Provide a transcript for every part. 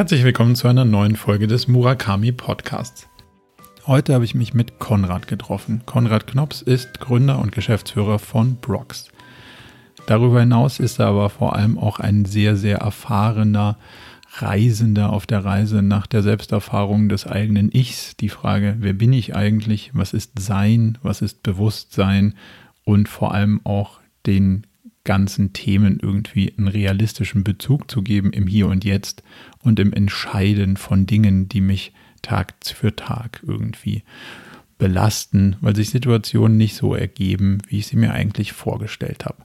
Herzlich willkommen zu einer neuen Folge des Murakami Podcasts. Heute habe ich mich mit Konrad getroffen. Konrad Knops ist Gründer und Geschäftsführer von Brox. Darüber hinaus ist er aber vor allem auch ein sehr, sehr erfahrener Reisender auf der Reise nach der Selbsterfahrung des eigenen Ichs. Die Frage, wer bin ich eigentlich? Was ist Sein? Was ist Bewusstsein? Und vor allem auch den ganzen Themen irgendwie einen realistischen Bezug zu geben im Hier und Jetzt und im Entscheiden von Dingen, die mich Tag für Tag irgendwie belasten, weil sich Situationen nicht so ergeben, wie ich sie mir eigentlich vorgestellt habe.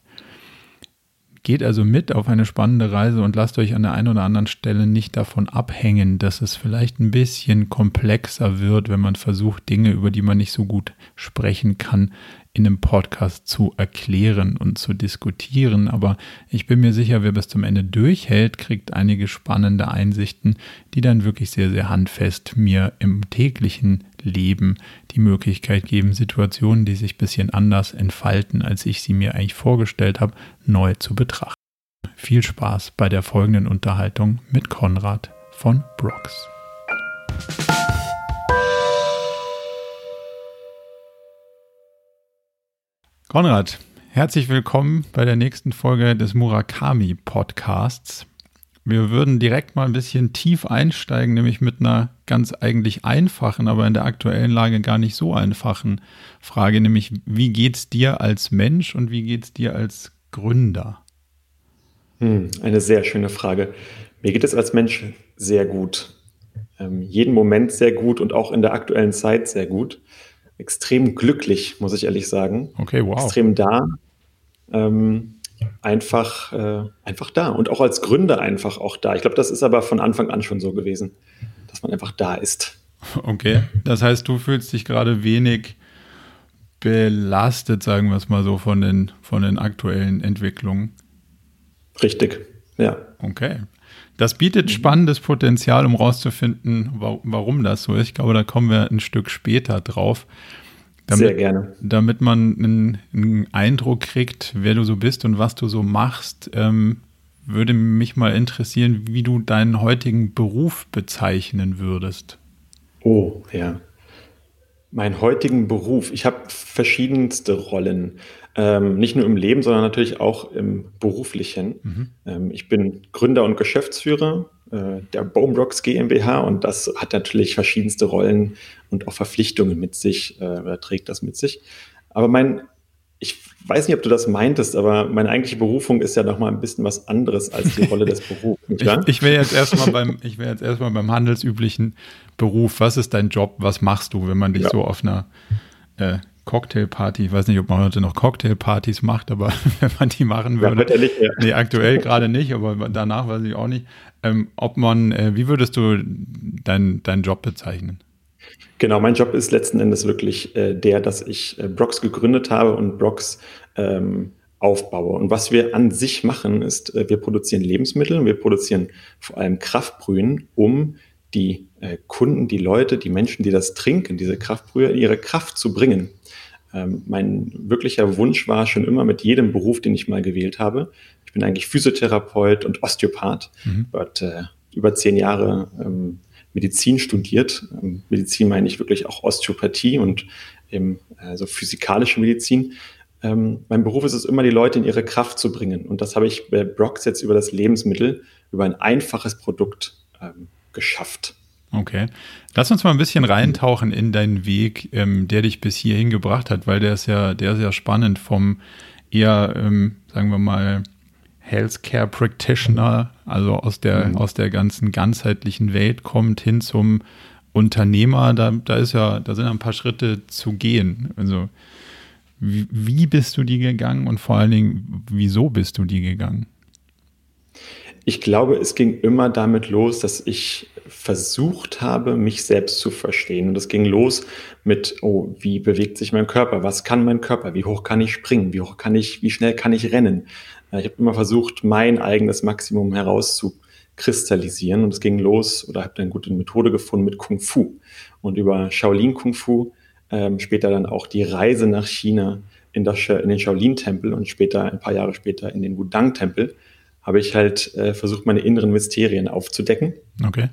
Geht also mit auf eine spannende Reise und lasst euch an der einen oder anderen Stelle nicht davon abhängen, dass es vielleicht ein bisschen komplexer wird, wenn man versucht, Dinge, über die man nicht so gut sprechen kann, in einem Podcast zu erklären und zu diskutieren. Aber ich bin mir sicher, wer bis zum Ende durchhält, kriegt einige spannende Einsichten, die dann wirklich sehr, sehr handfest mir im täglichen Leben die Möglichkeit geben, Situationen, die sich ein bisschen anders entfalten, als ich sie mir eigentlich vorgestellt habe, neu zu betrachten. Viel Spaß bei der folgenden Unterhaltung mit Konrad von Brooks. Konrad, herzlich willkommen bei der nächsten Folge des Murakami Podcasts. Wir würden direkt mal ein bisschen tief einsteigen, nämlich mit einer ganz eigentlich einfachen, aber in der aktuellen Lage gar nicht so einfachen Frage, nämlich wie geht's dir als Mensch und wie geht's dir als Gründer? Hm, eine sehr schöne Frage. Mir geht es als Mensch sehr gut. Ähm, jeden Moment sehr gut und auch in der aktuellen Zeit sehr gut extrem glücklich, muss ich ehrlich sagen. Okay, wow. Extrem da. Ähm, einfach, äh, einfach da. Und auch als Gründer einfach auch da. Ich glaube, das ist aber von Anfang an schon so gewesen, dass man einfach da ist. Okay. Das heißt, du fühlst dich gerade wenig belastet, sagen wir es mal so, von den, von den aktuellen Entwicklungen. Richtig, ja. Okay. Das bietet spannendes Potenzial, um rauszufinden, warum das so ist. Ich glaube, da kommen wir ein Stück später drauf. Damit, Sehr gerne. Damit man einen, einen, Eindruck kriegt, wer du so bist und was du so machst, ähm, würde mich mal interessieren, wie du deinen heutigen Beruf bezeichnen würdest. Oh, ja. Meinen heutigen Beruf. Ich habe verschiedenste Rollen. Ähm, nicht nur im Leben, sondern natürlich auch im beruflichen. Mhm. Ähm, ich bin Gründer und Geschäftsführer äh, der Bonebrocks GmbH und das hat natürlich verschiedenste Rollen und auch Verpflichtungen mit sich äh, oder trägt das mit sich. Aber mein, weiß nicht, ob du das meintest, aber meine eigentliche Berufung ist ja noch mal ein bisschen was anderes als die Rolle des Berufs. ich, ich wäre jetzt erstmal beim, ich wäre jetzt erstmal beim handelsüblichen Beruf. Was ist dein Job? Was machst du, wenn man dich ja. so auf einer äh, Cocktailparty. Ich weiß nicht, ob man heute noch Cocktailpartys macht, aber wenn man die machen würde. Ja, nicht, ja. Nee, aktuell gerade nicht, aber danach weiß ich auch nicht. Ähm, ob man, äh, wie würdest du deinen dein Job bezeichnen? Genau, mein Job ist letzten Endes wirklich äh, der, dass ich äh, Brox gegründet habe und Brox ähm, aufbaue. Und was wir an sich machen, ist, äh, wir produzieren Lebensmittel, wir produzieren vor allem Kraftbrühen, um die äh, Kunden, die Leute, die Menschen, die das trinken, diese Kraftbrühe, ihre Kraft zu bringen. Ähm, mein wirklicher Wunsch war schon immer mit jedem Beruf, den ich mal gewählt habe. Ich bin eigentlich Physiotherapeut und Osteopath. Mhm. Dort äh, über zehn Jahre ähm, Medizin studiert. Ähm, Medizin meine ich wirklich auch Osteopathie und eben, also physikalische Medizin. Ähm, mein Beruf ist es immer, die Leute in ihre Kraft zu bringen. Und das habe ich bei Brox jetzt über das Lebensmittel, über ein einfaches Produkt ähm, geschafft. Okay. Lass uns mal ein bisschen reintauchen in deinen Weg, ähm, der dich bis hierhin gebracht hat, weil der ist ja, der ist ja spannend vom eher, ähm, sagen wir mal, Healthcare Practitioner, also aus der, mhm. aus der ganzen ganzheitlichen Welt kommt hin zum Unternehmer. Da, da ist ja, da sind ein paar Schritte zu gehen. Also, wie, wie bist du die gegangen und vor allen Dingen, wieso bist du die gegangen? Ich glaube, es ging immer damit los, dass ich versucht habe, mich selbst zu verstehen. Und es ging los mit, oh, wie bewegt sich mein Körper? Was kann mein Körper? Wie hoch kann ich springen? Wie hoch kann ich, wie schnell kann ich rennen? Ich habe immer versucht, mein eigenes Maximum herauszukristallisieren. Und es ging los, oder habe eine gute Methode gefunden mit Kung Fu. Und über Shaolin Kung Fu, ähm, später dann auch die Reise nach China in, das, in den Shaolin-Tempel und später, ein paar Jahre später, in den Wudang-Tempel habe ich halt äh, versucht, meine inneren Mysterien aufzudecken. Okay.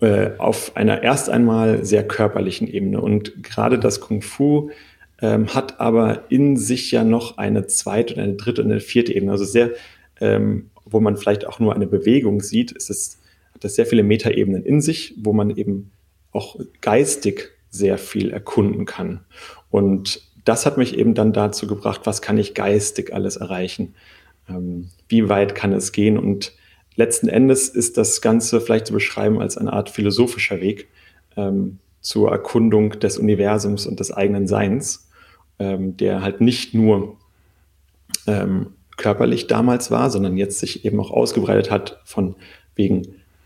Äh, auf einer erst einmal sehr körperlichen Ebene. Und gerade das Kung Fu ähm, hat aber in sich ja noch eine zweite und eine dritte und eine vierte Ebene. Also sehr, ähm, wo man vielleicht auch nur eine Bewegung sieht, ist es, hat das sehr viele Metaebenen in sich, wo man eben auch geistig sehr viel erkunden kann. Und das hat mich eben dann dazu gebracht, was kann ich geistig alles erreichen? Ähm, wie weit kann es gehen? Und letzten Endes ist das Ganze vielleicht zu beschreiben als eine Art philosophischer Weg ähm, zur Erkundung des Universums und des eigenen Seins, ähm, der halt nicht nur ähm, körperlich damals war, sondern jetzt sich eben auch ausgebreitet hat von wegen,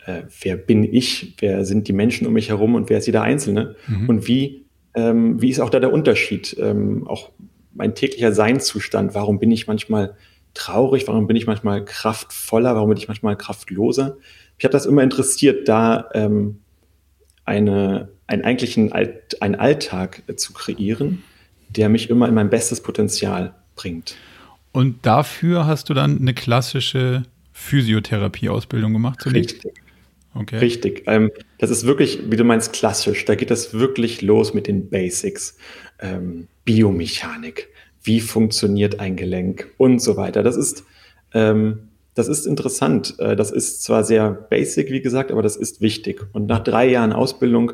äh, wer bin ich, wer sind die Menschen um mich herum und wer ist jeder Einzelne? Mhm. und wie, ähm, wie ist auch da der Unterschied, ähm, auch mein täglicher Seinszustand, warum bin ich manchmal traurig, warum bin ich manchmal kraftvoller, warum bin ich manchmal kraftloser. Mich hat das immer interessiert, da ähm, eine, einen eigentlichen Alt, einen Alltag äh, zu kreieren, der mich immer in mein bestes Potenzial bringt. Und dafür hast du dann eine klassische Physiotherapie-Ausbildung gemacht zunächst? Richtig. Okay. Richtig. Ähm, das ist wirklich, wie du meinst, klassisch. Da geht das wirklich los mit den Basics. Ähm, Biomechanik. Wie funktioniert ein Gelenk und so weiter. Das ist, ähm, das ist interessant. Äh, das ist zwar sehr basic, wie gesagt, aber das ist wichtig. Und nach drei Jahren Ausbildung,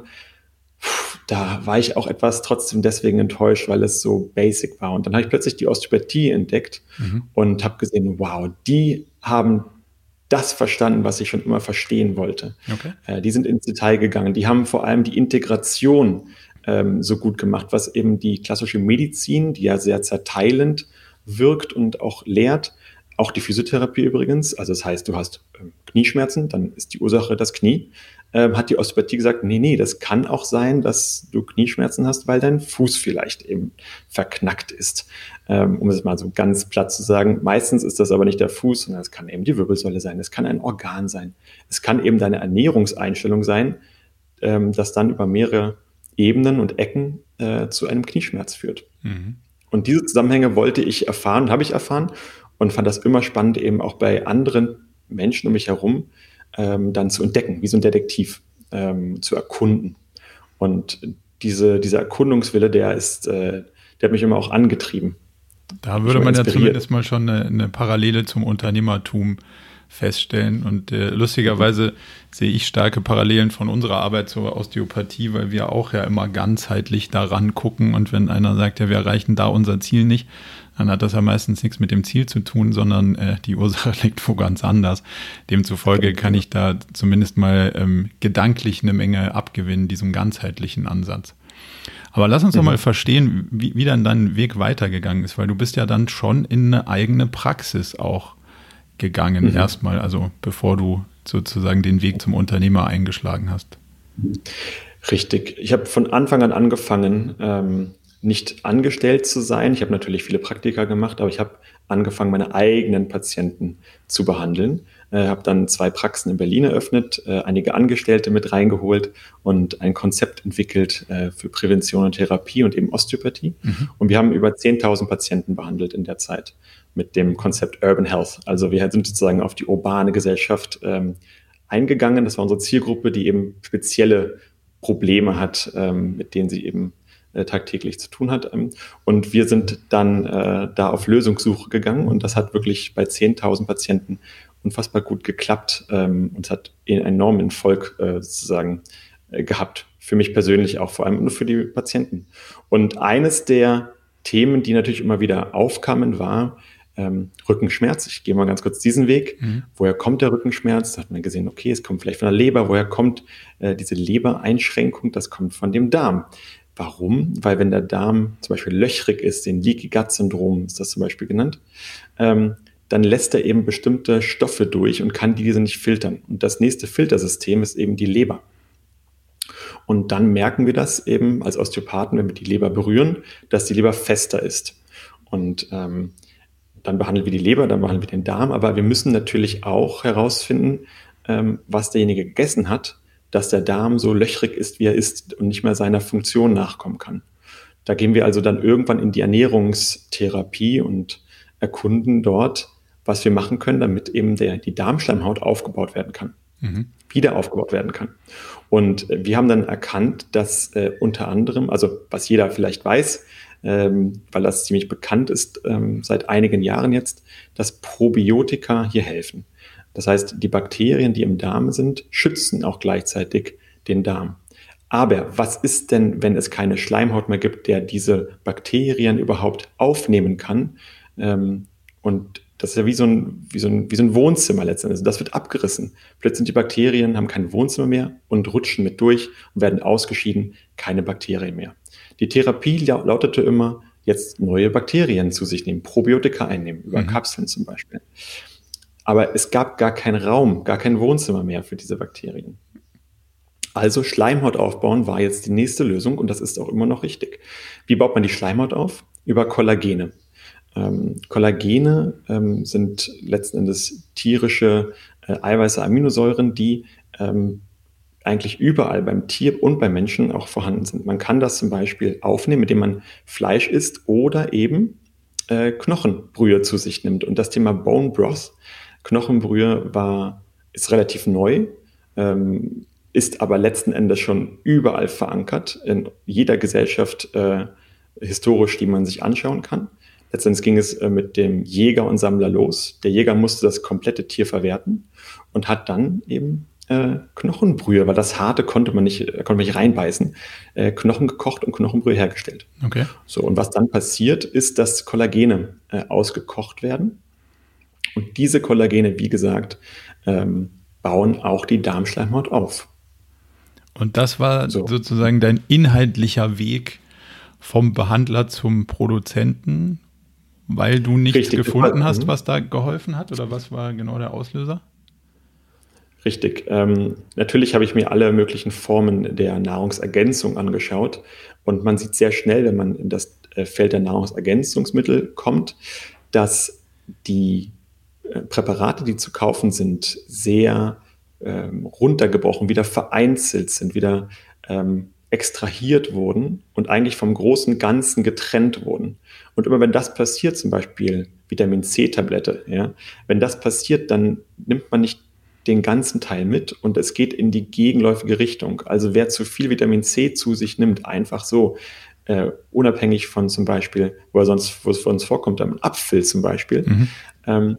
da war ich auch etwas trotzdem deswegen enttäuscht, weil es so basic war. Und dann habe ich plötzlich die Osteopathie entdeckt mhm. und habe gesehen, wow, die haben das verstanden, was ich schon immer verstehen wollte. Okay. Äh, die sind ins Detail gegangen. Die haben vor allem die Integration ähm, so gut gemacht, was eben die klassische Medizin, die ja sehr zerteilend wirkt und auch lehrt, auch die Physiotherapie übrigens, also das heißt, du hast äh, Knieschmerzen, dann ist die Ursache das Knie ähm, hat die Osteopathie gesagt, nee, nee, das kann auch sein, dass du Knieschmerzen hast, weil dein Fuß vielleicht eben verknackt ist. Ähm, um es mal so ganz platt zu sagen. Meistens ist das aber nicht der Fuß, sondern es kann eben die Wirbelsäule sein, es kann ein Organ sein, es kann eben deine Ernährungseinstellung sein, ähm, das dann über mehrere Ebenen und Ecken äh, zu einem Knieschmerz führt. Mhm. Und diese Zusammenhänge wollte ich erfahren, habe ich erfahren und fand das immer spannend, eben auch bei anderen Menschen um mich herum, ähm, dann zu entdecken, wie so ein Detektiv ähm, zu erkunden. Und diese, dieser Erkundungswille, der ist, äh, der hat mich immer auch angetrieben. Da würde man ja zumindest mal schon eine, eine, Parallele zum Unternehmertum feststellen. Und äh, lustigerweise sehe ich starke Parallelen von unserer Arbeit zur Osteopathie, weil wir auch ja immer ganzheitlich daran gucken. Und wenn einer sagt, ja, wir erreichen da unser Ziel nicht, dann hat das ja meistens nichts mit dem Ziel zu tun, sondern äh, die Ursache liegt wo ganz anders. Demzufolge kann ich da zumindest mal ähm, gedanklich eine Menge abgewinnen, diesem ganzheitlichen Ansatz. Aber lass uns mhm. doch mal verstehen, wie, wie dann dein Weg weitergegangen ist, weil du bist ja dann schon in eine eigene Praxis auch gegangen, mhm. erstmal, also bevor du sozusagen den Weg zum Unternehmer eingeschlagen hast. Richtig. Ich habe von Anfang an angefangen, ähm, nicht angestellt zu sein. Ich habe natürlich viele Praktika gemacht, aber ich habe angefangen, meine eigenen Patienten zu behandeln. Äh, habe dann zwei Praxen in Berlin eröffnet, äh, einige Angestellte mit reingeholt und ein Konzept entwickelt äh, für Prävention und Therapie und eben Osteopathie. Mhm. Und wir haben über 10.000 Patienten behandelt in der Zeit mit dem Konzept Urban Health. Also wir sind sozusagen auf die urbane Gesellschaft ähm, eingegangen. Das war unsere Zielgruppe, die eben spezielle Probleme hat, ähm, mit denen sie eben äh, tagtäglich zu tun hat. Ähm, und wir sind dann äh, da auf Lösungssuche gegangen und das hat wirklich bei 10.000 Patienten unfassbar gut geklappt ähm, und hat einen enormen Erfolg äh, sozusagen äh, gehabt. Für mich persönlich auch vor allem und für die Patienten. Und eines der Themen, die natürlich immer wieder aufkamen, war ähm, Rückenschmerz. Ich gehe mal ganz kurz diesen Weg. Mhm. Woher kommt der Rückenschmerz? Da hat man gesehen, okay, es kommt vielleicht von der Leber. Woher kommt äh, diese Lebereinschränkung? Das kommt von dem Darm. Warum? Weil wenn der Darm zum Beispiel löchrig ist, den Leaky Gut Syndrom ist das zum Beispiel genannt, ähm, dann lässt er eben bestimmte Stoffe durch und kann diese nicht filtern. Und das nächste Filtersystem ist eben die Leber. Und dann merken wir das eben als Osteopathen, wenn wir die Leber berühren, dass die Leber fester ist. Und ähm, dann behandeln wir die Leber, dann behandeln wir den Darm, aber wir müssen natürlich auch herausfinden, ähm, was derjenige gegessen hat, dass der Darm so löchrig ist, wie er ist und nicht mehr seiner Funktion nachkommen kann. Da gehen wir also dann irgendwann in die Ernährungstherapie und erkunden dort, was wir machen können, damit eben der, die Darmschleimhaut aufgebaut werden kann, mhm. wieder aufgebaut werden kann. Und wir haben dann erkannt, dass äh, unter anderem, also was jeder vielleicht weiß, ähm, weil das ziemlich bekannt ist ähm, seit einigen Jahren jetzt, dass Probiotika hier helfen. Das heißt, die Bakterien, die im Darm sind, schützen auch gleichzeitig den Darm. Aber was ist denn, wenn es keine Schleimhaut mehr gibt, der diese Bakterien überhaupt aufnehmen kann? Ähm, und das ist ja wie so ein, wie so ein, wie so ein Wohnzimmer letztendlich. Das wird abgerissen. Plötzlich sind die Bakterien, haben kein Wohnzimmer mehr und rutschen mit durch und werden ausgeschieden, keine Bakterien mehr. Die Therapie lautete immer, jetzt neue Bakterien zu sich nehmen, Probiotika einnehmen, über mhm. Kapseln zum Beispiel. Aber es gab gar keinen Raum, gar kein Wohnzimmer mehr für diese Bakterien. Also Schleimhaut aufbauen war jetzt die nächste Lösung und das ist auch immer noch richtig. Wie baut man die Schleimhaut auf? Über Kollagene. Ähm, Kollagene ähm, sind letzten Endes tierische äh, Eiweiße, Aminosäuren, die ähm, eigentlich überall beim Tier und beim Menschen auch vorhanden sind. Man kann das zum Beispiel aufnehmen, indem man Fleisch isst oder eben äh, Knochenbrühe zu sich nimmt. Und das Thema Bone Broth, Knochenbrühe, war, ist relativ neu, ähm, ist aber letzten Endes schon überall verankert, in jeder Gesellschaft äh, historisch, die man sich anschauen kann. Letztendlich ging es äh, mit dem Jäger und Sammler los. Der Jäger musste das komplette Tier verwerten und hat dann eben äh, Knochenbrühe, weil das harte konnte man nicht, konnte man nicht reinbeißen, äh, Knochen gekocht und Knochenbrühe hergestellt. Okay. So, und was dann passiert, ist, dass Kollagene äh, ausgekocht werden. Und diese Kollagene, wie gesagt, ähm, bauen auch die Darmschleimhaut auf. Und das war so. sozusagen dein inhaltlicher Weg vom Behandler zum Produzenten, weil du nichts Richtig, gefunden hast, mhm. was da geholfen hat? Oder was war genau der Auslöser? Richtig. Ähm, natürlich habe ich mir alle möglichen Formen der Nahrungsergänzung angeschaut. Und man sieht sehr schnell, wenn man in das äh, Feld der Nahrungsergänzungsmittel kommt, dass die äh, Präparate, die zu kaufen sind, sehr ähm, runtergebrochen, wieder vereinzelt sind, wieder ähm, extrahiert wurden und eigentlich vom großen Ganzen getrennt wurden. Und immer wenn das passiert, zum Beispiel Vitamin C-Tablette, ja, wenn das passiert, dann nimmt man nicht den ganzen Teil mit und es geht in die gegenläufige Richtung. Also wer zu viel Vitamin C zu sich nimmt, einfach so, äh, unabhängig von zum Beispiel, wo er sonst, wo es für uns vorkommt, einem Apfel zum Beispiel, mhm. ähm,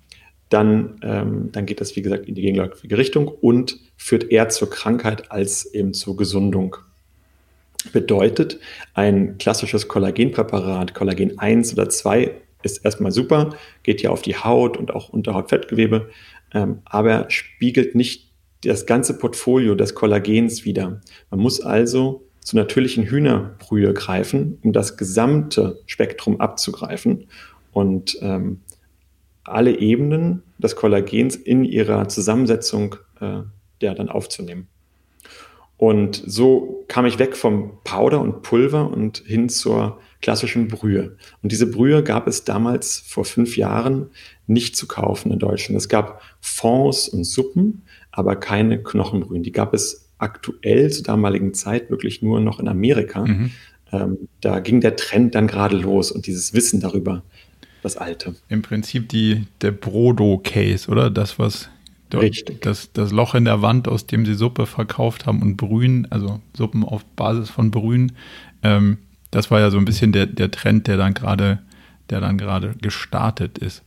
dann, ähm, dann geht das, wie gesagt, in die gegenläufige Richtung und führt eher zur Krankheit als eben zur Gesundung. Bedeutet, ein klassisches Kollagenpräparat, Kollagen 1 oder 2, ist erstmal super, geht ja auf die Haut und auch Unterhautfettgewebe, ähm, aber spiegelt nicht das ganze Portfolio des Kollagens wider. Man muss also zu natürlichen Hühnerbrühe greifen, um das gesamte Spektrum abzugreifen und ähm, alle Ebenen des Kollagens in ihrer Zusammensetzung äh, ja, dann aufzunehmen. Und so kam ich weg vom Powder und Pulver und hin zur klassischen Brühe. Und diese Brühe gab es damals vor fünf Jahren nicht zu kaufen in Deutschland. Es gab Fonds und Suppen, aber keine Knochenbrühen. Die gab es aktuell zur damaligen Zeit wirklich nur noch in Amerika. Mhm. Ähm, da ging der Trend dann gerade los und dieses Wissen darüber, das Alte. Im Prinzip die, der Brodo-Case, oder? Das, was Richtig. Das, das Loch in der Wand, aus dem sie Suppe verkauft haben und Brühen, also Suppen auf Basis von Brühen, ähm, das war ja so ein bisschen der, der Trend, der dann gerade, der dann gerade gestartet ist.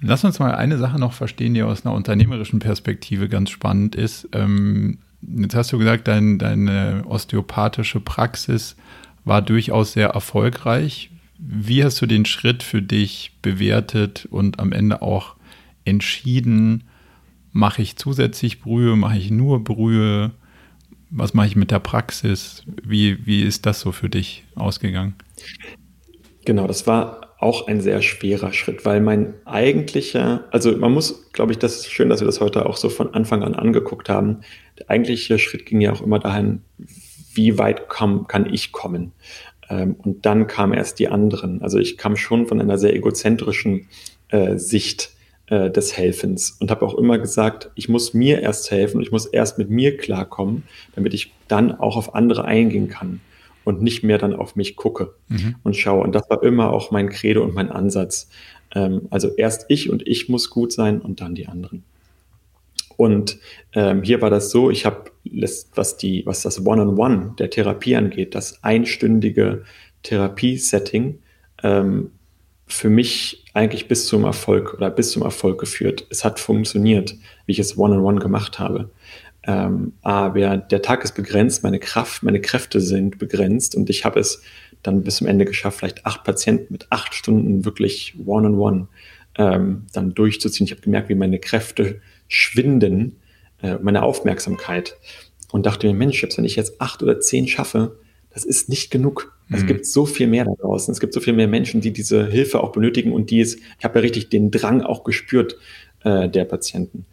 Lass uns mal eine Sache noch verstehen, die aus einer unternehmerischen Perspektive ganz spannend ist. Ähm, jetzt hast du gesagt, dein, deine osteopathische Praxis war durchaus sehr erfolgreich. Wie hast du den Schritt für dich bewertet und am Ende auch entschieden, mache ich zusätzlich Brühe, mache ich nur Brühe? Was mache ich mit der Praxis? Wie, wie ist das so für dich ausgegangen? Genau, das war auch ein sehr schwerer Schritt, weil mein eigentlicher, also man muss, glaube ich, das ist schön, dass wir das heute auch so von Anfang an angeguckt haben. Der eigentliche Schritt ging ja auch immer dahin, wie weit kam, kann ich kommen? Ähm, und dann kamen erst die anderen. Also ich kam schon von einer sehr egozentrischen äh, Sicht äh, des Helfens und habe auch immer gesagt, ich muss mir erst helfen, ich muss erst mit mir klarkommen, damit ich dann auch auf andere eingehen kann und nicht mehr dann auf mich gucke mhm. und schaue. Und das war immer auch mein Credo und mein Ansatz. Ähm, also erst ich und ich muss gut sein und dann die anderen. Und ähm, hier war das so, ich habe, was, die, was das One-on-One -on -One der Therapie angeht, das einstündige Therapiesetting, ähm, für mich eigentlich bis zum Erfolg oder bis zum Erfolg geführt. Es hat funktioniert, wie ich es One-on-One -on -one gemacht habe. Ähm, aber der Tag ist begrenzt, meine Kraft, meine Kräfte sind begrenzt und ich habe es dann bis zum Ende geschafft, vielleicht acht Patienten mit acht Stunden wirklich One-on-One -on -one, ähm, dann durchzuziehen. Ich habe gemerkt, wie meine Kräfte schwinden, äh, meine Aufmerksamkeit und dachte mir, Mensch, wenn ich jetzt acht oder zehn schaffe, das ist nicht genug. Es mhm. gibt so viel mehr da draußen. Es gibt so viel mehr Menschen, die diese Hilfe auch benötigen und die es, ich habe ja richtig den Drang auch gespürt äh, der Patienten.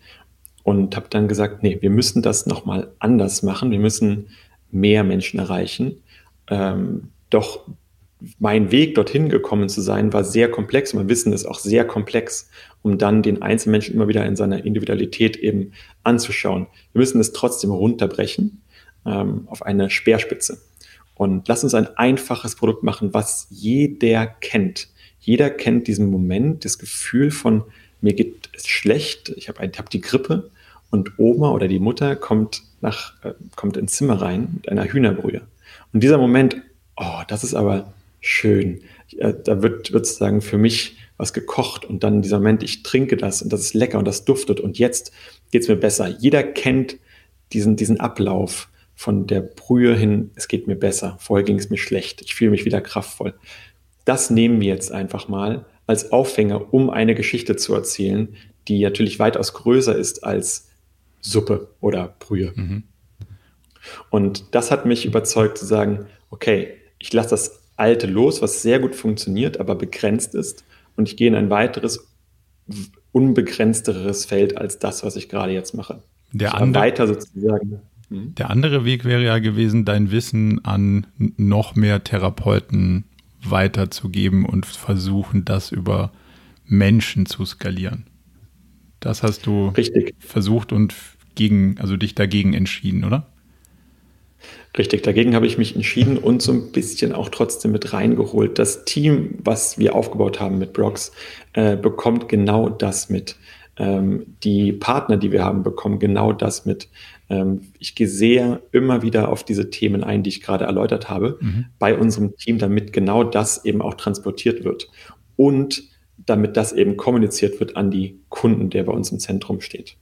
Und habe dann gesagt, nee, wir müssen das nochmal anders machen. Wir müssen mehr Menschen erreichen. Ähm, doch mein Weg dorthin gekommen zu sein, war sehr komplex. Mein Wissen ist auch sehr komplex, um dann den Einzelmenschen immer wieder in seiner Individualität eben anzuschauen. Wir müssen es trotzdem runterbrechen ähm, auf eine Speerspitze. Und lass uns ein einfaches Produkt machen, was jeder kennt. Jeder kennt diesen Moment, das Gefühl von, mir geht es schlecht, ich habe hab die Grippe und Oma oder die Mutter kommt, nach, äh, kommt ins Zimmer rein mit einer Hühnerbrühe. Und dieser Moment, oh, das ist aber schön. Äh, da wird, wird sozusagen für mich was gekocht und dann dieser Moment, ich trinke das und das ist lecker und das duftet und jetzt geht es mir besser. Jeder kennt diesen, diesen Ablauf von der Brühe hin, es geht mir besser, vorher ging es mir schlecht, ich fühle mich wieder kraftvoll. Das nehmen wir jetzt einfach mal als Aufhänger, um eine Geschichte zu erzählen, die natürlich weitaus größer ist als Suppe oder Brühe. Mhm. Und das hat mich überzeugt zu sagen, okay, ich lasse das Alte los, was sehr gut funktioniert, aber begrenzt ist, und ich gehe in ein weiteres, unbegrenzteres Feld als das, was ich gerade jetzt mache. Der andere, weiter sozusagen. Der andere Weg wäre ja gewesen, dein Wissen an noch mehr Therapeuten weiterzugeben und versuchen, das über Menschen zu skalieren. Das hast du Richtig. versucht und gegen, also dich dagegen entschieden, oder? Richtig, dagegen habe ich mich entschieden und so ein bisschen auch trotzdem mit reingeholt. Das Team, was wir aufgebaut haben mit Brox, äh, bekommt genau das mit. Ähm, die Partner, die wir haben, bekommen genau das mit. Ähm, ich gehe sehr immer wieder auf diese Themen ein, die ich gerade erläutert habe, mhm. bei unserem Team, damit genau das eben auch transportiert wird und damit das eben kommuniziert wird an die Kunden, der bei uns im Zentrum steht.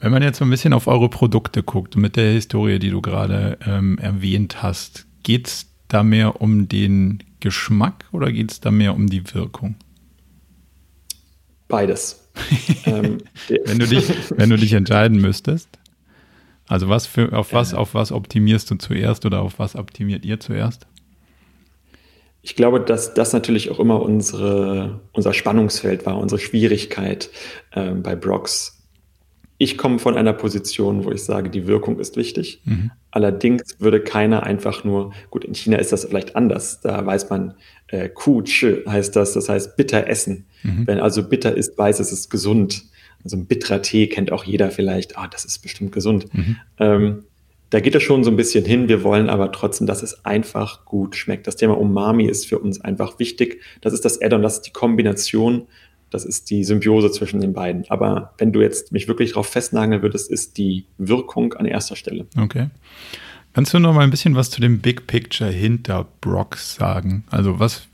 Wenn man jetzt so ein bisschen auf eure Produkte guckt, mit der Historie, die du gerade ähm, erwähnt hast, geht es da mehr um den Geschmack oder geht es da mehr um die Wirkung? Beides. ähm, wenn, du dich, wenn du dich entscheiden müsstest. Also was für, auf was, auf was optimierst du zuerst oder auf was optimiert ihr zuerst? Ich glaube, dass das natürlich auch immer unsere, unser Spannungsfeld war, unsere Schwierigkeit äh, bei Brox. Ich komme von einer Position, wo ich sage, die Wirkung ist wichtig. Mhm. Allerdings würde keiner einfach nur, gut, in China ist das vielleicht anders. Da weiß man, äh, Ku heißt das, das heißt bitter essen. Mhm. Wenn also bitter ist, weiß es ist gesund. Also ein bitterer Tee kennt auch jeder vielleicht, ah, das ist bestimmt gesund. Mhm. Ähm, da geht es schon so ein bisschen hin. Wir wollen aber trotzdem, dass es einfach gut schmeckt. Das Thema Umami ist für uns einfach wichtig. Das ist das Add-on, das ist die Kombination, das ist die Symbiose zwischen den beiden. Aber wenn du jetzt mich wirklich darauf festnageln würdest, ist die Wirkung an erster Stelle. Okay. Kannst du noch mal ein bisschen was zu dem Big Picture hinter Brox sagen? Also was,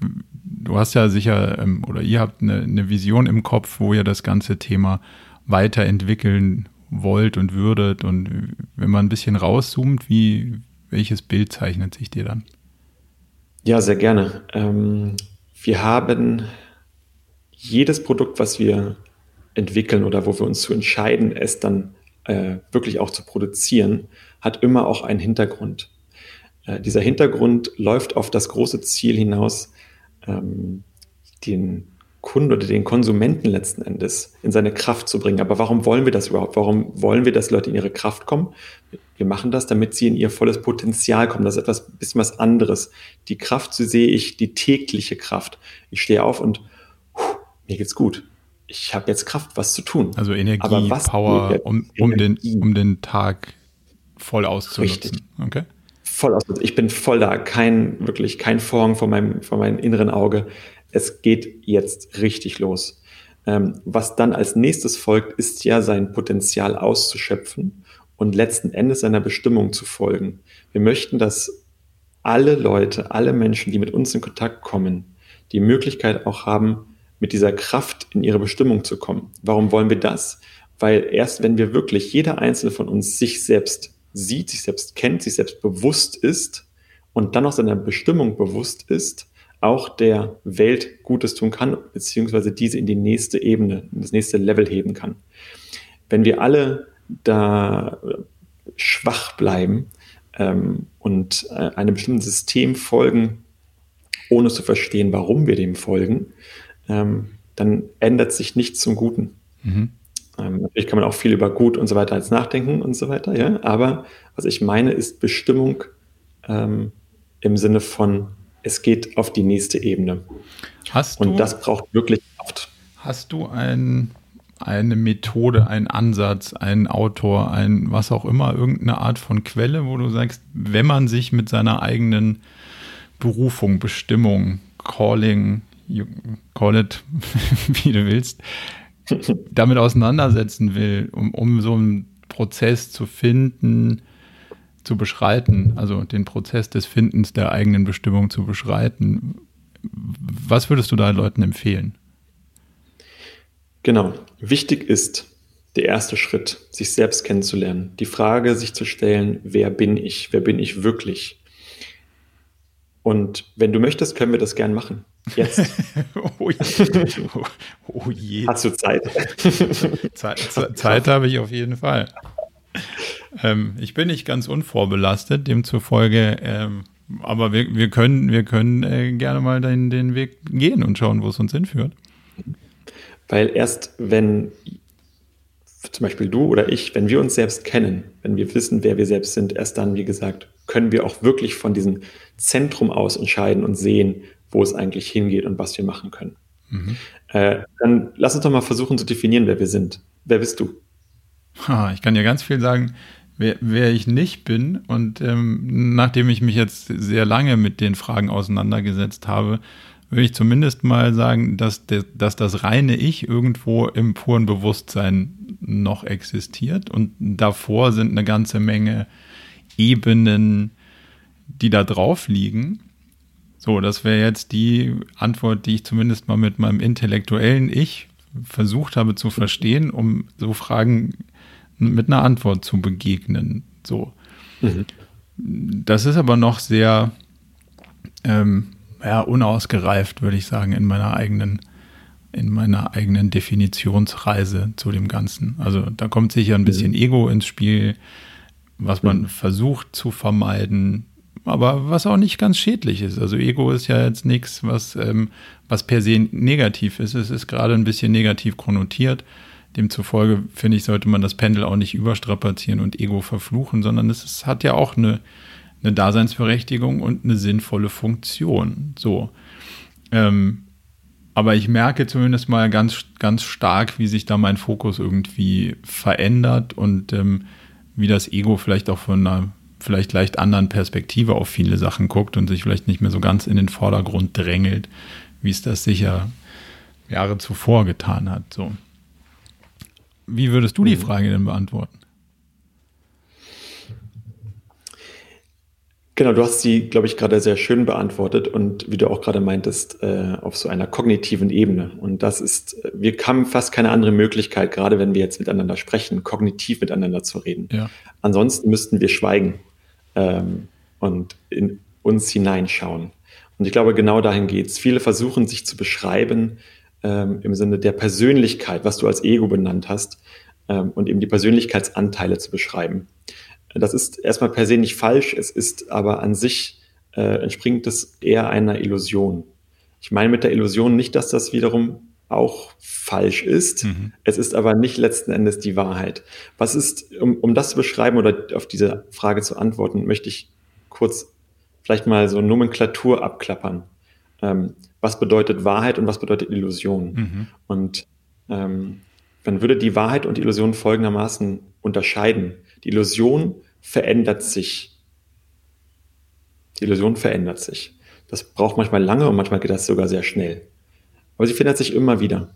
du hast ja sicher, ähm, oder ihr habt eine, eine Vision im Kopf, wo ihr das ganze Thema weiterentwickeln wollt und würdet. Und wenn man ein bisschen rauszoomt, wie, welches Bild zeichnet sich dir dann? Ja, sehr gerne. Ähm, wir haben jedes Produkt, was wir entwickeln oder wo wir uns zu entscheiden, es dann äh, wirklich auch zu produzieren, hat immer auch einen Hintergrund. Äh, dieser Hintergrund läuft auf das große Ziel hinaus, ähm, den Kunden oder den Konsumenten letzten Endes in seine Kraft zu bringen. Aber warum wollen wir das überhaupt? Warum wollen wir, dass Leute in ihre Kraft kommen? Wir machen das, damit sie in ihr volles Potenzial kommen. Das ist etwas bisschen was anderes. Die Kraft, so sehe ich, die tägliche Kraft. Ich stehe auf und puh, mir geht's gut. Ich habe jetzt Kraft, was zu tun. Also Energie, Aber was Power, um, um. Den, um den Tag voll auszunutzen. Richtig. Okay voll aus. Ich bin voll da, kein, wirklich kein Vorhang vor meinem, vor meinem inneren Auge. es geht jetzt richtig los. Ähm, was dann als nächstes folgt, ist ja sein Potenzial auszuschöpfen und letzten Endes seiner Bestimmung zu folgen. Wir möchten, dass alle Leute, alle Menschen, die mit uns in Kontakt kommen, die Möglichkeit auch haben, mit dieser Kraft in ihre Bestimmung zu kommen. Warum wollen wir das? Weil erst wenn wir wirklich, jeder einzelne von uns sich selbst sieht, sich selbst kennt, sich selbst bewusst ist und dann auch seiner Bestimmung bewusst ist, auch der Welt Gutes tun kann, beziehungsweise diese in die nächste Ebene, in das nächste Level heben kann. Wenn wir alle da schwach bleiben ähm, und äh, einem bestimmten System folgen, ohne zu verstehen, warum wir dem folgen, ähm, dann ändert sich nichts zum Guten. Mhm. Ähm, natürlich kann man auch viel über Gut und so weiter als nachdenken und so weiter, ja. Aber was ich meine, ist Bestimmung ähm, im Sinne von, es geht auf die nächste Ebene. Hast und das braucht wirklich Kraft. Hast du ein, eine Methode, einen Ansatz, einen Autor, ein was auch immer, irgendeine Art von Quelle, wo du sagst, wenn man sich mit seiner eigenen Berufung, Bestimmung, Calling, call it, wie du willst, damit auseinandersetzen will, um, um so einen Prozess zu finden, zu beschreiten, also den Prozess des Findens der eigenen Bestimmung zu beschreiten. Was würdest du da Leuten empfehlen? Genau. Wichtig ist der erste Schritt, sich selbst kennenzulernen. Die Frage, sich zu stellen, wer bin ich? Wer bin ich wirklich? Und wenn du möchtest, können wir das gern machen. Jetzt. oh, je. oh je. Hast du Zeit? Zeit, Zeit habe ich auf jeden Fall. Ähm, ich bin nicht ganz unvorbelastet, demzufolge, ähm, aber wir, wir können, wir können äh, gerne mal den, den Weg gehen und schauen, wo es uns hinführt. Weil erst wenn zum Beispiel du oder ich, wenn wir uns selbst kennen, wenn wir wissen, wer wir selbst sind, erst dann, wie gesagt, können wir auch wirklich von diesem Zentrum aus entscheiden und sehen, wo es eigentlich hingeht und was wir machen können. Mhm. Äh, dann lass uns doch mal versuchen zu definieren, wer wir sind. Wer bist du? Ha, ich kann ja ganz viel sagen, wer, wer ich nicht bin. Und ähm, nachdem ich mich jetzt sehr lange mit den Fragen auseinandergesetzt habe, würde ich zumindest mal sagen, dass, de, dass das reine Ich irgendwo im puren Bewusstsein noch existiert. Und davor sind eine ganze Menge Ebenen, die da drauf liegen. So, das wäre jetzt die Antwort, die ich zumindest mal mit meinem intellektuellen Ich versucht habe zu verstehen, um so Fragen mit einer Antwort zu begegnen. So. Mhm. Das ist aber noch sehr ähm, ja, unausgereift, würde ich sagen, in meiner eigenen, in meiner eigenen Definitionsreise zu dem Ganzen. Also da kommt sicher ein bisschen mhm. Ego ins Spiel, was man mhm. versucht zu vermeiden, aber was auch nicht ganz schädlich ist. Also Ego ist ja jetzt nichts, was, ähm, was per se negativ ist. Es ist gerade ein bisschen negativ konnotiert. Demzufolge, finde ich, sollte man das Pendel auch nicht überstrapazieren und Ego verfluchen, sondern es, es hat ja auch eine, eine Daseinsberechtigung und eine sinnvolle Funktion. So. Ähm, aber ich merke zumindest mal ganz, ganz stark, wie sich da mein Fokus irgendwie verändert und ähm, wie das Ego vielleicht auch von einer vielleicht leicht anderen Perspektive auf viele Sachen guckt und sich vielleicht nicht mehr so ganz in den Vordergrund drängelt, wie es das sicher Jahre zuvor getan hat. So. Wie würdest du die mhm. Frage denn beantworten? Genau, du hast sie, glaube ich, gerade sehr schön beantwortet und wie du auch gerade meintest, äh, auf so einer kognitiven Ebene. Und das ist, wir haben fast keine andere Möglichkeit, gerade wenn wir jetzt miteinander sprechen, kognitiv miteinander zu reden. Ja. Ansonsten müssten wir schweigen ähm, und in uns hineinschauen. Und ich glaube, genau dahin geht es. Viele versuchen sich zu beschreiben ähm, im Sinne der Persönlichkeit, was du als Ego benannt hast, ähm, und eben die Persönlichkeitsanteile zu beschreiben. Das ist erstmal per se nicht falsch, es ist aber an sich äh, entspringt es eher einer Illusion. Ich meine mit der Illusion nicht, dass das wiederum auch falsch ist. Mhm. Es ist aber nicht letzten Endes die Wahrheit. Was ist, um, um das zu beschreiben oder auf diese Frage zu antworten, möchte ich kurz vielleicht mal so Nomenklatur abklappern. Ähm, was bedeutet Wahrheit und was bedeutet Illusion? Mhm. Und ähm, man würde die Wahrheit und die Illusion folgendermaßen unterscheiden. Die Illusion verändert sich. Die Illusion verändert sich. Das braucht manchmal lange und manchmal geht das sogar sehr schnell. Aber sie verändert sich immer wieder.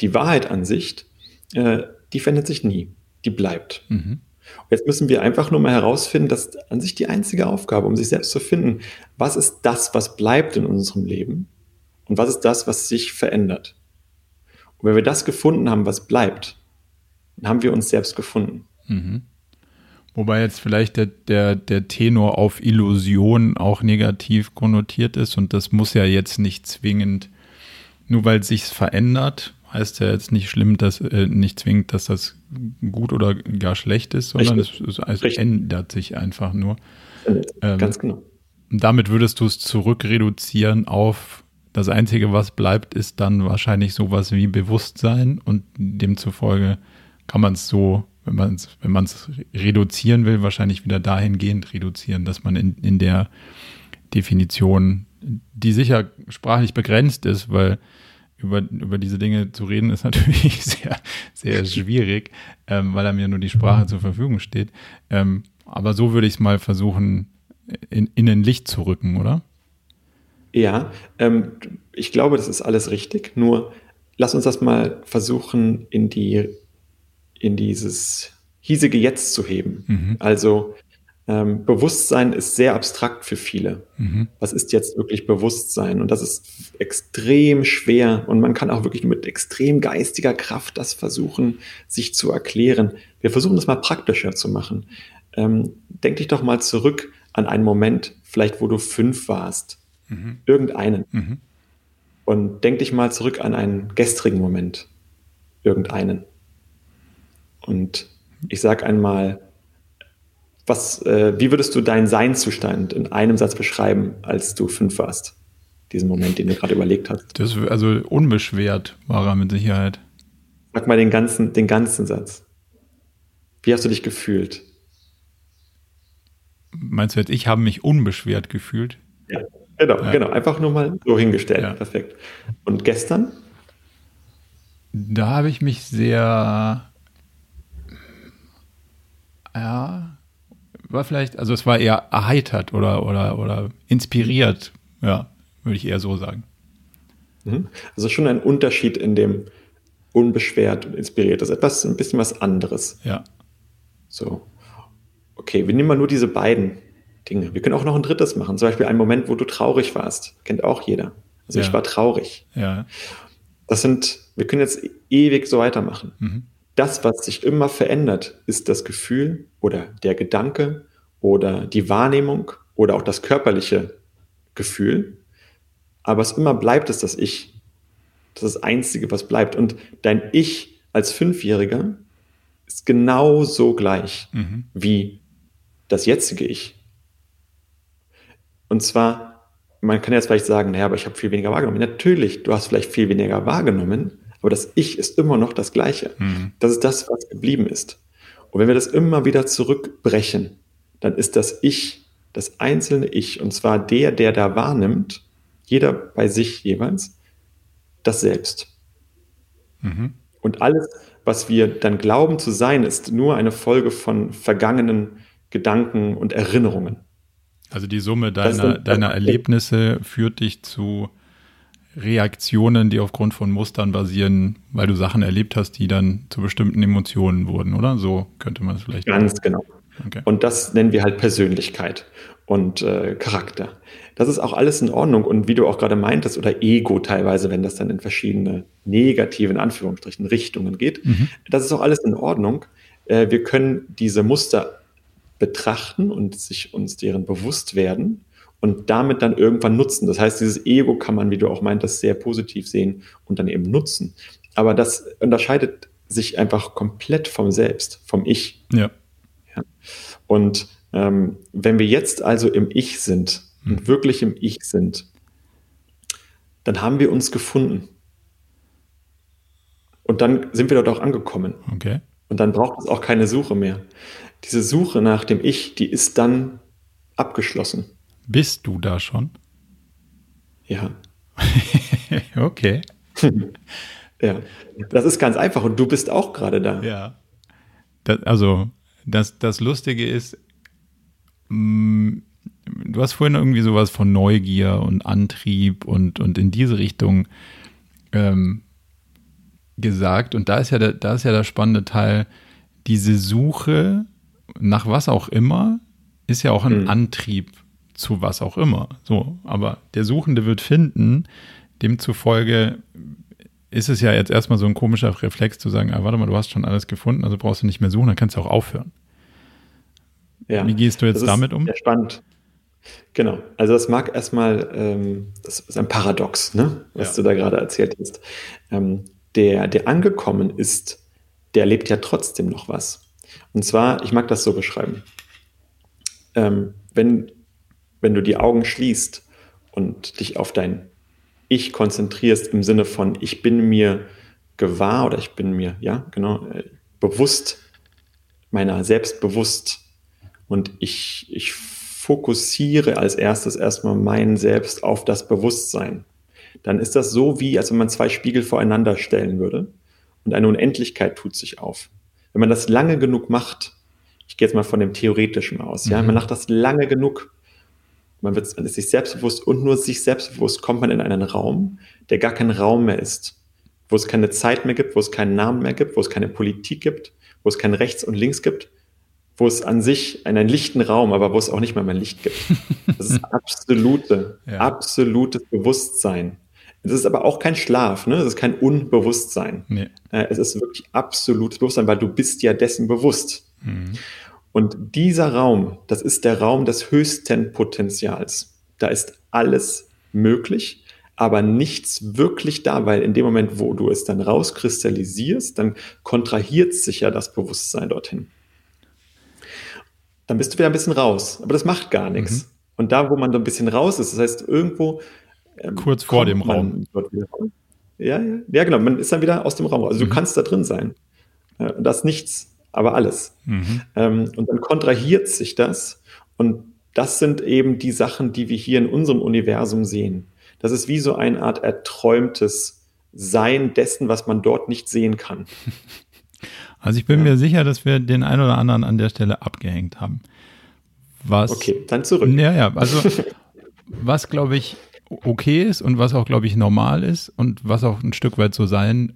Die Wahrheit an sich, äh, die verändert sich nie. Die bleibt. Mhm. Jetzt müssen wir einfach nur mal herausfinden, dass an sich die einzige Aufgabe, um sich selbst zu finden, was ist das, was bleibt in unserem Leben und was ist das, was sich verändert. Und wenn wir das gefunden haben, was bleibt, dann haben wir uns selbst gefunden. Mhm. Wobei jetzt vielleicht der, der, der Tenor auf Illusion auch negativ konnotiert ist und das muss ja jetzt nicht zwingend, nur weil es sich verändert, heißt ja jetzt nicht schlimm, dass äh, nicht zwingend, dass das gut oder gar schlecht ist, sondern es, es, es ändert sich einfach nur. Ähm, Ganz genau. Damit würdest du es zurückreduzieren auf das Einzige, was bleibt, ist dann wahrscheinlich sowas wie Bewusstsein und demzufolge kann man es so, wenn man es wenn reduzieren will, wahrscheinlich wieder dahingehend reduzieren, dass man in, in der Definition, die sicher sprachlich begrenzt ist, weil über, über diese Dinge zu reden, ist natürlich sehr, sehr schwierig, ähm, weil einem ja nur die Sprache zur Verfügung steht. Ähm, aber so würde ich es mal versuchen, in, in ein Licht zu rücken, oder? Ja, ähm, ich glaube, das ist alles richtig. Nur lass uns das mal versuchen, in die, in dieses hiesige Jetzt zu heben. Mhm. Also ähm, Bewusstsein ist sehr abstrakt für viele. Mhm. Was ist jetzt wirklich Bewusstsein? Und das ist extrem schwer und man kann auch wirklich mit extrem geistiger Kraft das versuchen, sich zu erklären. Wir versuchen das mal praktischer zu machen. Ähm, denk dich doch mal zurück an einen Moment, vielleicht wo du fünf warst. Mhm. Irgendeinen. Mhm. Und denk dich mal zurück an einen gestrigen Moment. Irgendeinen. Und ich sag einmal, was, äh, wie würdest du deinen Seinszustand in einem Satz beschreiben, als du fünf warst? Diesen Moment, den du gerade überlegt hast. Das, also unbeschwert war er mit Sicherheit. Sag mal den ganzen, den ganzen Satz. Wie hast du dich gefühlt? Meinst du jetzt, ich habe mich unbeschwert gefühlt? Ja, genau, ja. genau. Einfach nur mal so hingestellt. Ja. Perfekt. Und gestern? Da habe ich mich sehr, ja, war vielleicht, also es war eher erheitert oder, oder, oder inspiriert, ja, würde ich eher so sagen. Mhm. Also schon ein Unterschied in dem unbeschwert und inspiriert. Das ist etwas, ein bisschen was anderes. Ja. So. Okay, wir nehmen mal nur diese beiden Dinge. Wir können auch noch ein drittes machen. Zum Beispiel einen Moment, wo du traurig warst. Kennt auch jeder. Also ja. ich war traurig. Ja. Das sind, wir können jetzt ewig so weitermachen. Mhm. Das, was sich immer verändert, ist das Gefühl oder der Gedanke oder die Wahrnehmung oder auch das körperliche Gefühl. Aber was immer bleibt, ist das Ich. Das ist das Einzige, was bleibt. Und dein Ich als Fünfjähriger ist genauso gleich mhm. wie das jetzige Ich. Und zwar, man kann jetzt vielleicht sagen, naja, aber ich habe viel weniger wahrgenommen. Natürlich, du hast vielleicht viel weniger wahrgenommen, aber das Ich ist immer noch das Gleiche. Mhm. Das ist das, was geblieben ist. Und wenn wir das immer wieder zurückbrechen, dann ist das Ich, das einzelne Ich, und zwar der, der da wahrnimmt, jeder bei sich jeweils, das Selbst. Mhm. Und alles, was wir dann glauben zu sein, ist nur eine Folge von vergangenen Gedanken und Erinnerungen. Also die Summe deiner, deiner Erlebnisse führt dich zu Reaktionen, die aufgrund von Mustern basieren, weil du Sachen erlebt hast, die dann zu bestimmten Emotionen wurden, oder? So könnte man es vielleicht. Ganz sagen. genau. Okay. Und das nennen wir halt Persönlichkeit und äh, Charakter. Das ist auch alles in Ordnung. Und wie du auch gerade meintest, oder Ego teilweise, wenn das dann in verschiedene negative, in Anführungsstrichen, Richtungen geht, mhm. das ist auch alles in Ordnung. Äh, wir können diese Muster betrachten und sich uns deren bewusst werden und damit dann irgendwann nutzen. Das heißt, dieses Ego kann man, wie du auch meintest, sehr positiv sehen und dann eben nutzen. Aber das unterscheidet sich einfach komplett vom Selbst, vom Ich. Ja. ja. Und ähm, wenn wir jetzt also im Ich sind hm. und wirklich im Ich sind, dann haben wir uns gefunden. Und dann sind wir dort auch angekommen. Okay. Und dann braucht es auch keine Suche mehr. Diese Suche nach dem Ich, die ist dann abgeschlossen. Bist du da schon? Ja. okay. ja, das ist ganz einfach und du bist auch gerade da. Ja. Das, also, das, das Lustige ist, mh, mm, du hast vorhin irgendwie sowas von Neugier und Antrieb und, und in diese Richtung ähm, gesagt, und da ist ja der, da ist ja der spannende Teil, diese Suche nach was auch immer ist ja auch ein mhm. Antrieb zu was auch immer. So, aber der Suchende wird finden, demzufolge ist es ja jetzt erstmal so ein komischer Reflex zu sagen, ah, warte mal, du hast schon alles gefunden, also brauchst du nicht mehr suchen, dann kannst du auch aufhören. Ja, Wie gehst du jetzt damit um? Spannend. Genau, also das mag erstmal, ähm, das ist ein Paradox, ne, was ja. du da gerade erzählt hast. Ähm, der, der angekommen ist, der erlebt ja trotzdem noch was. Und zwar, ich mag das so beschreiben. Ähm, wenn, wenn du die Augen schließt und dich auf dein Ich konzentrierst im Sinne von, ich bin mir gewahr oder ich bin mir, ja, genau, äh, bewusst, meiner selbst bewusst und ich, ich fokussiere als erstes erstmal mein Selbst auf das Bewusstsein, dann ist das so wie, als wenn man zwei Spiegel voreinander stellen würde und eine Unendlichkeit tut sich auf. Wenn man das lange genug macht, ich gehe jetzt mal von dem Theoretischen aus, mhm. ja, man macht das lange genug, man wird man ist sich selbstbewusst und nur sich selbstbewusst kommt man in einen Raum, der gar kein Raum mehr ist, wo es keine Zeit mehr gibt, wo es keinen Namen mehr gibt, wo es keine Politik gibt, wo es kein Rechts und Links gibt, wo es an sich einen lichten Raum, aber wo es auch nicht mehr mehr Licht gibt. Das ist absolute, ja. absolutes Bewusstsein. Es ist aber auch kein Schlaf, ne? Es ist kein Unbewusstsein. Nee. Äh, es ist wirklich absolutes Bewusstsein, weil du bist ja dessen bewusst. Mhm. Und dieser Raum, das ist der Raum des höchsten Potenzials. Da ist alles möglich, aber nichts wirklich da, weil in dem Moment, wo du es dann rauskristallisierst, dann kontrahiert sich ja das Bewusstsein dorthin dann bist du wieder ein bisschen raus. Aber das macht gar nichts. Mhm. Und da, wo man so ein bisschen raus ist, das heißt, irgendwo. Ähm, Kurz vor dem Raum. Ja, ja, ja, genau. Man ist dann wieder aus dem Raum. Also mhm. du kannst da drin sein. Äh, das nichts, aber alles. Mhm. Ähm, und dann kontrahiert sich das. Und das sind eben die Sachen, die wir hier in unserem Universum sehen. Das ist wie so eine Art erträumtes Sein dessen, was man dort nicht sehen kann. Also ich bin ja. mir sicher, dass wir den einen oder anderen an der Stelle abgehängt haben. Was, okay, dann zurück. Ja, ja, also was glaube ich okay ist und was auch glaube ich normal ist und was auch ein Stück weit so sein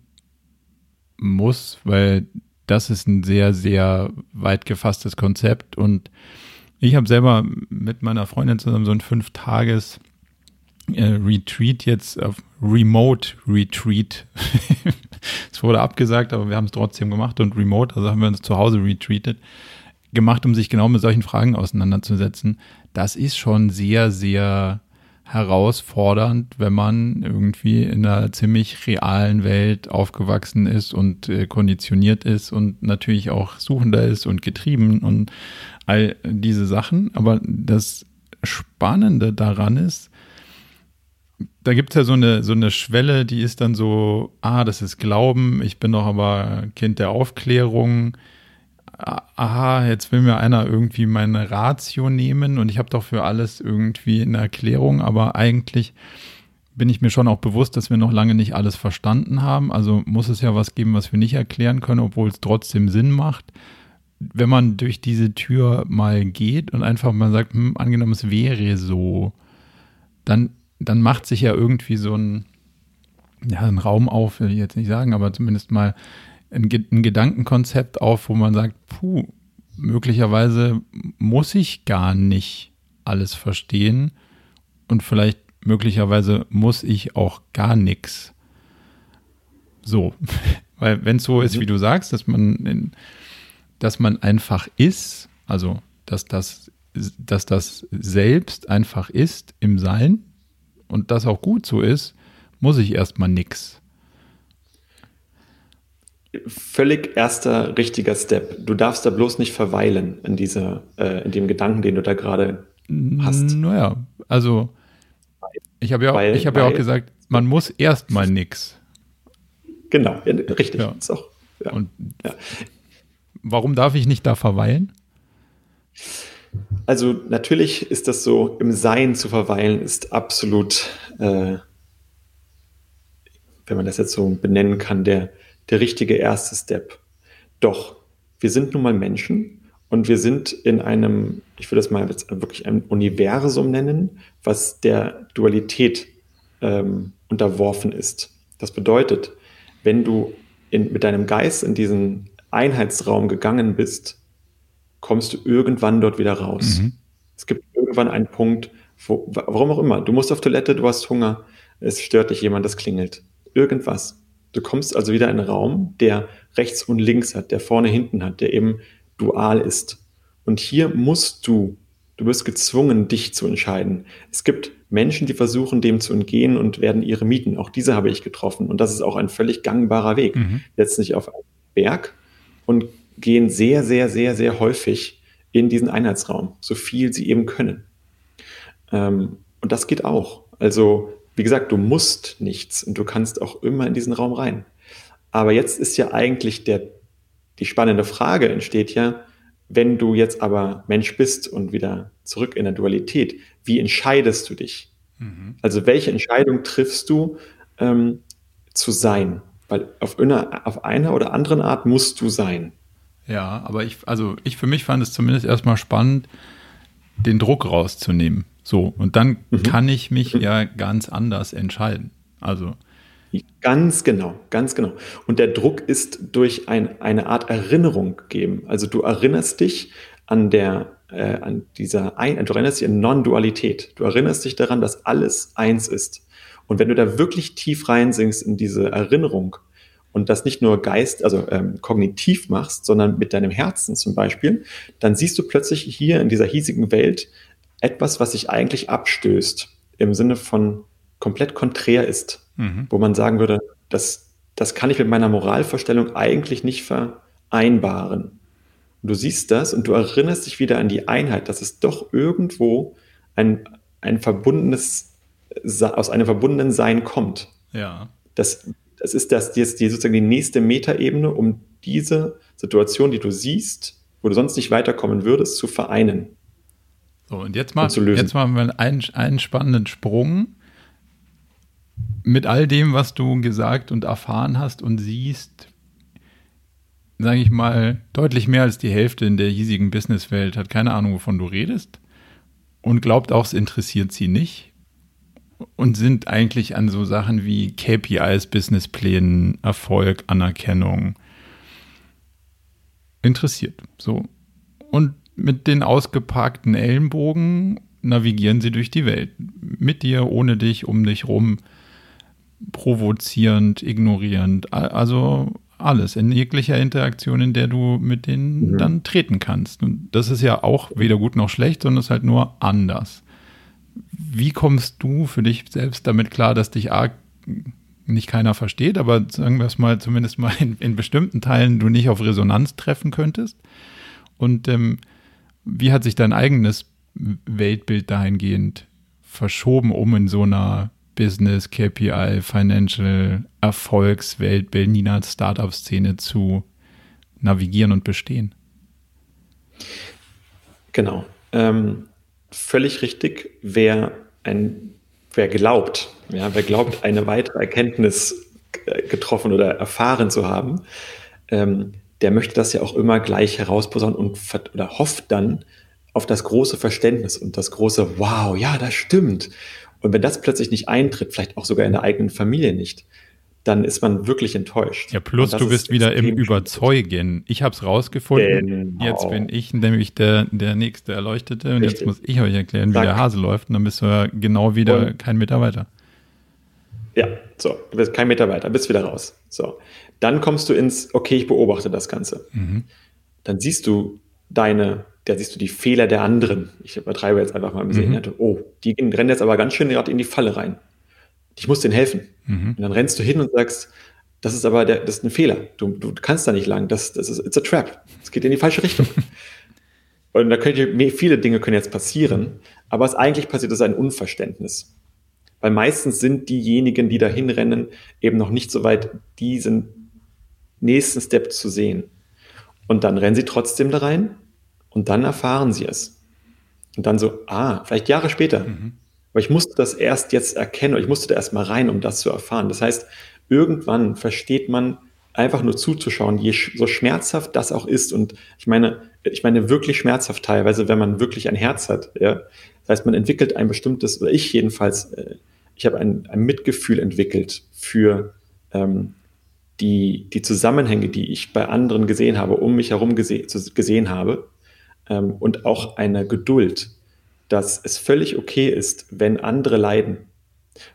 muss, weil das ist ein sehr, sehr weit gefasstes Konzept und ich habe selber mit meiner Freundin zusammen so ein Fünf-Tages- äh, Retreat jetzt auf Remote Retreat. es wurde abgesagt, aber wir haben es trotzdem gemacht und Remote, also haben wir uns zu Hause retreated, gemacht, um sich genau mit solchen Fragen auseinanderzusetzen. Das ist schon sehr, sehr herausfordernd, wenn man irgendwie in einer ziemlich realen Welt aufgewachsen ist und äh, konditioniert ist und natürlich auch suchender ist und getrieben und all diese Sachen. Aber das Spannende daran ist, da gibt es ja so eine, so eine Schwelle, die ist dann so, ah, das ist Glauben, ich bin doch aber Kind der Aufklärung. Aha, jetzt will mir einer irgendwie meine Ratio nehmen und ich habe doch für alles irgendwie eine Erklärung, aber eigentlich bin ich mir schon auch bewusst, dass wir noch lange nicht alles verstanden haben. Also muss es ja was geben, was wir nicht erklären können, obwohl es trotzdem Sinn macht. Wenn man durch diese Tür mal geht und einfach mal sagt, hm, angenommen, es wäre so, dann dann macht sich ja irgendwie so ein, ja, ein Raum auf, will ich jetzt nicht sagen, aber zumindest mal ein, ein Gedankenkonzept auf, wo man sagt, puh, möglicherweise muss ich gar nicht alles verstehen und vielleicht möglicherweise muss ich auch gar nichts. So, weil wenn es so ist, wie du sagst, dass man, dass man einfach ist, also dass das, dass das selbst einfach ist im Sein, und das auch gut so ist, muss ich erstmal nichts. Völlig erster richtiger Step. Du darfst da bloß nicht verweilen in dieser, äh, in dem Gedanken, den du da gerade hast. Naja, also ich habe ja, auch, ich hab ja auch gesagt, man muss erstmal nichts. Genau, ja, richtig. Ja. Ist auch, ja. Und ja. warum darf ich nicht da verweilen? Also natürlich ist das so, im Sein zu verweilen ist absolut, äh, wenn man das jetzt so benennen kann, der, der richtige erste Step. Doch, wir sind nun mal Menschen und wir sind in einem, ich würde das mal jetzt wirklich ein Universum nennen, was der Dualität ähm, unterworfen ist. Das bedeutet, wenn du in, mit deinem Geist in diesen Einheitsraum gegangen bist, kommst du irgendwann dort wieder raus. Mhm. Es gibt irgendwann einen Punkt, wo, warum auch immer, du musst auf Toilette, du hast Hunger, es stört dich jemand, das klingelt. Irgendwas. Du kommst also wieder in einen Raum, der rechts und links hat, der vorne hinten hat, der eben dual ist. Und hier musst du, du bist gezwungen, dich zu entscheiden. Es gibt Menschen, die versuchen, dem zu entgehen und werden ihre mieten. Auch diese habe ich getroffen. Und das ist auch ein völlig gangbarer Weg. Mhm. Setzen sich auf einen Berg und gehen sehr, sehr, sehr, sehr häufig in diesen Einheitsraum, so viel sie eben können. Ähm, und das geht auch. Also, wie gesagt, du musst nichts und du kannst auch immer in diesen Raum rein. Aber jetzt ist ja eigentlich der, die spannende Frage entsteht ja, wenn du jetzt aber Mensch bist und wieder zurück in der Dualität, wie entscheidest du dich? Mhm. Also welche Entscheidung triffst du ähm, zu sein? Weil auf einer, auf einer oder anderen Art musst du sein. Ja, aber ich, also ich für mich fand es zumindest erstmal spannend, den Druck rauszunehmen. So, und dann mhm. kann ich mich mhm. ja ganz anders entscheiden. Also. Ganz genau, ganz genau. Und der Druck ist durch ein, eine Art Erinnerung gegeben. Also du erinnerst dich an der, äh, an dieser, ein, du erinnerst dich an Non-Dualität. Du erinnerst dich daran, dass alles eins ist. Und wenn du da wirklich tief reinsinkst in diese Erinnerung, und das nicht nur Geist, also ähm, kognitiv machst, sondern mit deinem Herzen zum Beispiel, dann siehst du plötzlich hier in dieser hiesigen Welt etwas, was sich eigentlich abstößt, im Sinne von komplett konträr ist, mhm. wo man sagen würde, das, das kann ich mit meiner Moralvorstellung eigentlich nicht vereinbaren. Und du siehst das und du erinnerst dich wieder an die Einheit, dass es doch irgendwo ein, ein verbundenes, aus einem verbundenen Sein kommt. Ja. Das, das ist das, die, die sozusagen die nächste Metaebene, um diese Situation, die du siehst, wo du sonst nicht weiterkommen würdest, zu vereinen. So, und jetzt, mal, und jetzt machen wir einen, einen spannenden Sprung mit all dem, was du gesagt und erfahren hast und siehst, sage ich mal, deutlich mehr als die Hälfte in der hiesigen Businesswelt hat keine Ahnung, wovon du redest und glaubt auch, es interessiert sie nicht und sind eigentlich an so Sachen wie KPIs, Businessplänen, Erfolg, Anerkennung interessiert. So. Und mit den ausgeparkten Ellenbogen navigieren sie durch die Welt. Mit dir, ohne dich, um dich rum, provozierend, ignorierend. Also alles in jeglicher Interaktion, in der du mit denen mhm. dann treten kannst. Und das ist ja auch weder gut noch schlecht, sondern es ist halt nur anders. Wie kommst du für dich selbst damit klar, dass dich arg nicht keiner versteht, aber sagen wir es mal, zumindest mal in, in bestimmten Teilen du nicht auf Resonanz treffen könntest? Und ähm, wie hat sich dein eigenes Weltbild dahingehend verschoben, um in so einer Business, KPI, Financial, Erfolgswelt, Berliner Startup-Szene zu navigieren und bestehen? Genau. Ähm, völlig richtig, wer ein, wer glaubt, ja, wer glaubt, eine weitere Erkenntnis äh, getroffen oder erfahren zu haben, ähm, der möchte das ja auch immer gleich herausposaunen und oder hofft dann auf das große Verständnis und das große Wow, ja, das stimmt. Und wenn das plötzlich nicht eintritt, vielleicht auch sogar in der eigenen Familie nicht, dann ist man wirklich enttäuscht. Ja, plus du bist wieder im Überzeugen. Ich habe es rausgefunden. Genau. Jetzt bin ich nämlich der, der nächste Erleuchtete und Richtig. jetzt muss ich euch erklären, wie Sag. der Hase läuft und dann bist du ja genau wieder und, kein Mitarbeiter. Ja, so, du bist kein Mitarbeiter, bist wieder raus. So. Dann kommst du ins, okay, ich beobachte das Ganze. Mhm. Dann siehst du deine, da siehst du die Fehler der anderen. Ich übertreibe jetzt einfach mal ein bisschen. Mhm. Oh, die rennen jetzt aber ganz schön gerade in die Falle rein. Ich muss denen helfen. Mhm. Und dann rennst du hin und sagst, das ist aber der, das ist ein Fehler. Du, du kannst da nicht lang. Das, das ist, it's a trap. Es geht in die falsche Richtung. und da können viele Dinge können jetzt passieren. Aber was eigentlich passiert, ist ein Unverständnis. Weil meistens sind diejenigen, die da hinrennen, eben noch nicht so weit, diesen nächsten Step zu sehen. Und dann rennen sie trotzdem da rein und dann erfahren sie es. Und dann so, ah, vielleicht Jahre später. Mhm. Aber ich musste das erst jetzt erkennen, oder ich musste da erst mal rein, um das zu erfahren. Das heißt, irgendwann versteht man einfach nur zuzuschauen, je so schmerzhaft das auch ist. Und ich meine, ich meine wirklich schmerzhaft teilweise, wenn man wirklich ein Herz hat. Ja? Das heißt, man entwickelt ein bestimmtes, oder ich jedenfalls, äh, ich habe ein, ein Mitgefühl entwickelt für ähm, die, die Zusammenhänge, die ich bei anderen gesehen habe, um mich herum gese gesehen habe, ähm, und auch eine Geduld, dass es völlig okay ist, wenn andere leiden.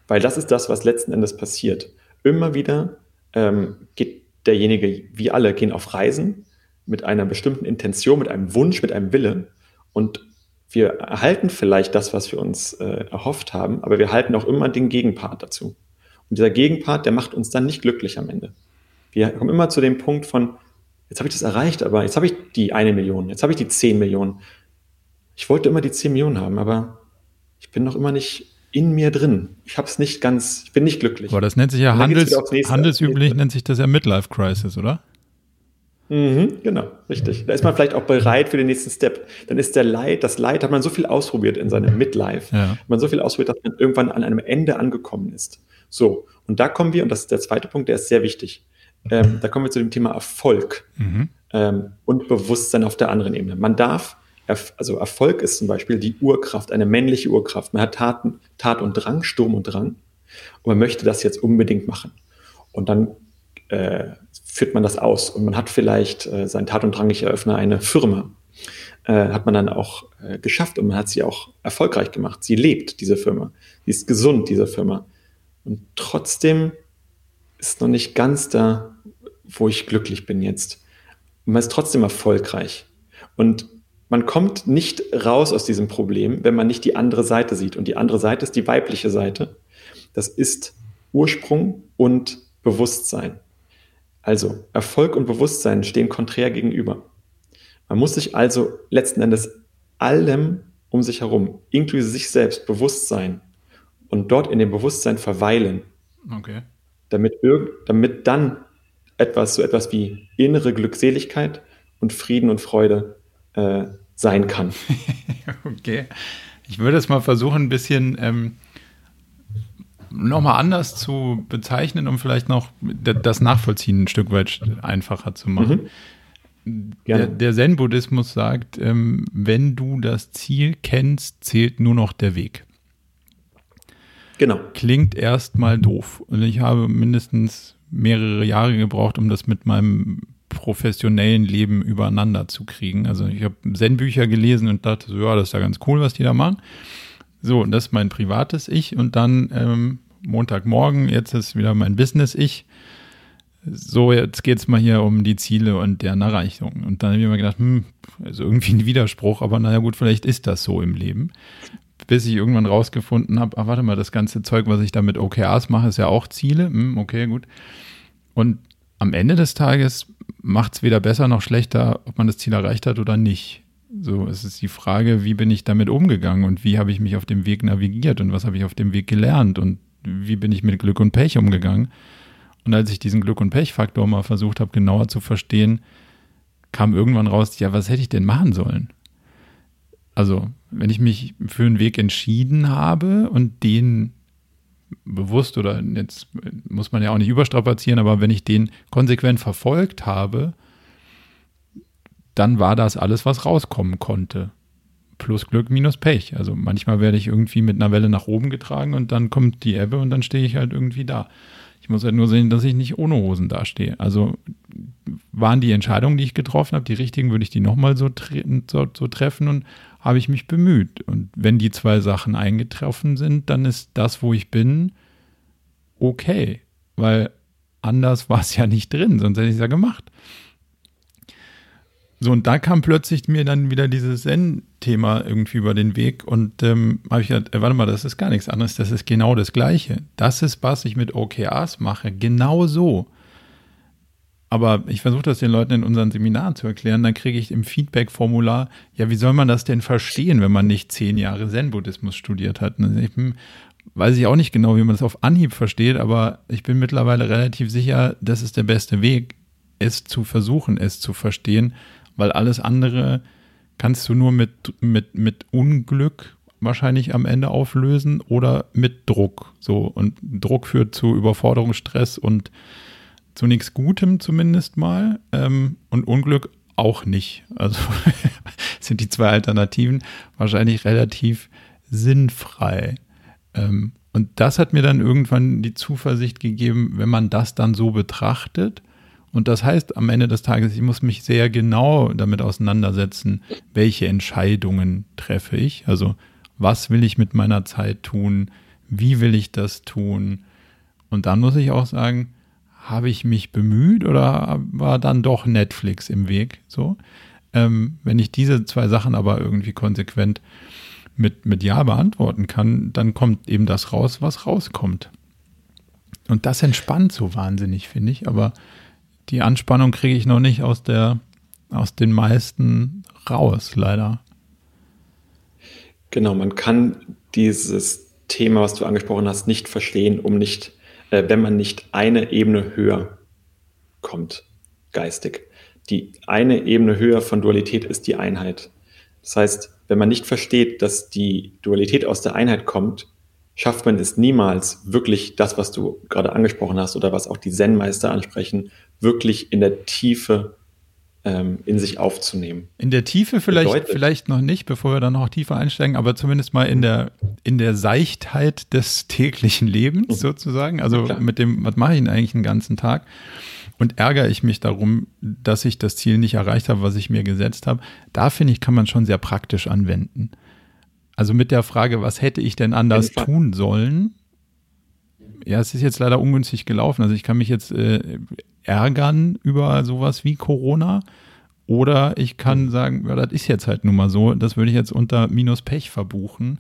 Weil das ist das, was letzten Endes passiert. Immer wieder ähm, geht derjenige, wie alle, gehen auf Reisen mit einer bestimmten Intention, mit einem Wunsch, mit einem Wille und wir erhalten vielleicht das, was wir uns äh, erhofft haben, aber wir erhalten auch immer den Gegenpart dazu. Und dieser Gegenpart, der macht uns dann nicht glücklich am Ende. Wir kommen immer zu dem Punkt von, jetzt habe ich das erreicht, aber jetzt habe ich die eine Million, jetzt habe ich die zehn Millionen. Ich wollte immer die zehn Millionen haben, aber ich bin noch immer nicht in mir drin. Ich habe es nicht ganz, ich bin nicht glücklich. Aber das nennt sich ja Handels, handelsüblich, nennt sich das ja Midlife Crisis, oder? Mhm, genau, richtig. Da ist man vielleicht auch bereit für den nächsten Step. Dann ist der Leid, das Leid hat man so viel ausprobiert in seinem Midlife, ja. hat man so viel ausprobiert, dass man irgendwann an einem Ende angekommen ist. So, und da kommen wir, und das ist der zweite Punkt, der ist sehr wichtig. Ähm, da kommen wir zu dem Thema Erfolg mhm. ähm, und Bewusstsein auf der anderen Ebene. Man darf, also Erfolg ist zum Beispiel die Urkraft, eine männliche Urkraft. Man hat Taten, Tat und Drang, Sturm und Drang, und man möchte das jetzt unbedingt machen. Und dann äh, führt man das aus und man hat vielleicht äh, sein Tat und Drang, ich eröffne eine Firma, äh, hat man dann auch äh, geschafft und man hat sie auch erfolgreich gemacht. Sie lebt, diese Firma. Sie ist gesund, diese Firma. Und trotzdem ist noch nicht ganz da, wo ich glücklich bin jetzt. Und man ist trotzdem erfolgreich. Und man kommt nicht raus aus diesem Problem, wenn man nicht die andere Seite sieht. Und die andere Seite ist die weibliche Seite. Das ist Ursprung und Bewusstsein. Also Erfolg und Bewusstsein stehen konträr gegenüber. Man muss sich also letzten Endes allem um sich herum, inklusive sich selbst, bewusst sein und dort in dem Bewusstsein verweilen. Okay. Damit, damit dann etwas, so etwas wie innere Glückseligkeit und Frieden und Freude äh, sein kann. okay. Ich würde es mal versuchen, ein bisschen ähm, nochmal anders zu bezeichnen, um vielleicht noch das Nachvollziehen ein Stück weit einfacher zu machen. Mhm. Der, der Zen-Buddhismus sagt, ähm, wenn du das Ziel kennst, zählt nur noch der Weg. Genau. Klingt erstmal doof. Und ich habe mindestens mehrere Jahre gebraucht, um das mit meinem professionellen Leben übereinander zu kriegen. Also ich habe Zen-Bücher gelesen und dachte so, ja, das ist ja ganz cool, was die da machen. So, und das ist mein privates Ich. Und dann ähm, Montagmorgen, jetzt ist wieder mein Business-Ich. So, jetzt geht es mal hier um die Ziele und deren Erreichung. Und dann habe ich mir gedacht, hm, also irgendwie ein Widerspruch, aber naja gut, vielleicht ist das so im Leben. Bis ich irgendwann rausgefunden habe, ach warte mal, das ganze Zeug, was ich da mit OKRs mache, ist ja auch Ziele. Hm, okay, gut. Und am Ende des Tages macht es weder besser noch schlechter, ob man das Ziel erreicht hat oder nicht. So, es ist die Frage, wie bin ich damit umgegangen und wie habe ich mich auf dem Weg navigiert und was habe ich auf dem Weg gelernt und wie bin ich mit Glück und Pech umgegangen. Und als ich diesen Glück- und Pech-Faktor mal versucht habe, genauer zu verstehen, kam irgendwann raus, ja, was hätte ich denn machen sollen? Also, wenn ich mich für einen Weg entschieden habe und den bewusst oder jetzt muss man ja auch nicht überstrapazieren, aber wenn ich den konsequent verfolgt habe, dann war das alles, was rauskommen konnte. Plus Glück minus Pech. Also manchmal werde ich irgendwie mit einer Welle nach oben getragen und dann kommt die Ebbe und dann stehe ich halt irgendwie da. Ich muss halt nur sehen, dass ich nicht ohne Hosen dastehe. Also waren die Entscheidungen, die ich getroffen habe, die richtigen, würde ich die nochmal so, tre so, so treffen und habe ich mich bemüht. Und wenn die zwei Sachen eingetroffen sind, dann ist das, wo ich bin, okay. Weil anders war es ja nicht drin, sonst hätte ich es ja gemacht. So, und da kam plötzlich mir dann wieder dieses Zen-Thema irgendwie über den Weg und ähm, habe ich gedacht, äh, warte mal, das ist gar nichts anderes, das ist genau das Gleiche. Das ist, was ich mit OKRs mache, genau so. Aber ich versuche das den Leuten in unseren Seminaren zu erklären, dann kriege ich im Feedback-Formular, ja, wie soll man das denn verstehen, wenn man nicht zehn Jahre Zen-Buddhismus studiert hat? Und ich bin, weiß ich auch nicht genau, wie man das auf Anhieb versteht, aber ich bin mittlerweile relativ sicher, das ist der beste Weg, es zu versuchen, es zu verstehen weil alles andere kannst du nur mit, mit, mit Unglück wahrscheinlich am Ende auflösen oder mit Druck. So, und Druck führt zu Überforderung, Stress und zu nichts Gutem zumindest mal. Ähm, und Unglück auch nicht. Also sind die zwei Alternativen wahrscheinlich relativ sinnfrei. Ähm, Und das hat mir dann irgendwann die Zuversicht gegeben, wenn man das dann so betrachtet. Und das heißt am Ende des Tages, ich muss mich sehr genau damit auseinandersetzen, welche Entscheidungen treffe ich. Also was will ich mit meiner Zeit tun? Wie will ich das tun? Und dann muss ich auch sagen, habe ich mich bemüht oder war dann doch Netflix im Weg? So, ähm, wenn ich diese zwei Sachen aber irgendwie konsequent mit, mit Ja beantworten kann, dann kommt eben das raus, was rauskommt. Und das entspannt so wahnsinnig, finde ich. Aber die Anspannung kriege ich noch nicht aus der, aus den meisten raus, leider. Genau, man kann dieses Thema, was du angesprochen hast, nicht verstehen, um nicht, äh, wenn man nicht eine Ebene höher kommt, geistig. Die eine Ebene höher von Dualität ist die Einheit. Das heißt, wenn man nicht versteht, dass die Dualität aus der Einheit kommt, schafft man es niemals, wirklich das, was du gerade angesprochen hast oder was auch die Zen-Meister ansprechen, wirklich in der Tiefe ähm, in sich aufzunehmen. In der Tiefe vielleicht, vielleicht noch nicht, bevor wir dann noch tiefer einsteigen, aber zumindest mal in der, in der Seichtheit des täglichen Lebens mhm. sozusagen. Also ja, mit dem, was mache ich denn eigentlich den ganzen Tag? und ärgere ich mich darum, dass ich das Ziel nicht erreicht habe, was ich mir gesetzt habe. Da finde ich, kann man schon sehr praktisch anwenden. Also mit der Frage, was hätte ich denn anders tun sollen? Ja, es ist jetzt leider ungünstig gelaufen. Also ich kann mich jetzt äh, ärgern über sowas wie Corona oder ich kann mhm. sagen, ja, das ist jetzt halt nun mal so. Das würde ich jetzt unter Minus Pech verbuchen.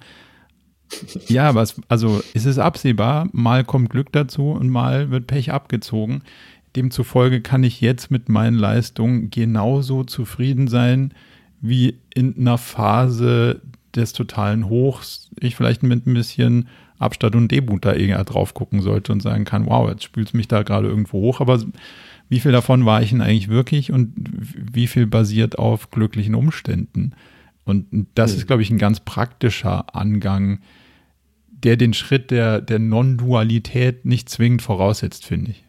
Ja, aber es, also es ist absehbar, mal kommt Glück dazu und mal wird Pech abgezogen. Demzufolge kann ich jetzt mit meinen Leistungen genauso zufrieden sein, wie in einer Phase des totalen Hochs ich vielleicht mit ein bisschen Abstand und Debut da eher drauf gucken sollte und sagen kann, wow, jetzt spült es mich da gerade irgendwo hoch, aber wie viel davon war ich denn eigentlich wirklich und wie viel basiert auf glücklichen Umständen? Und das mhm. ist, glaube ich, ein ganz praktischer Angang, der den Schritt der, der Non-Dualität nicht zwingend voraussetzt, finde ich.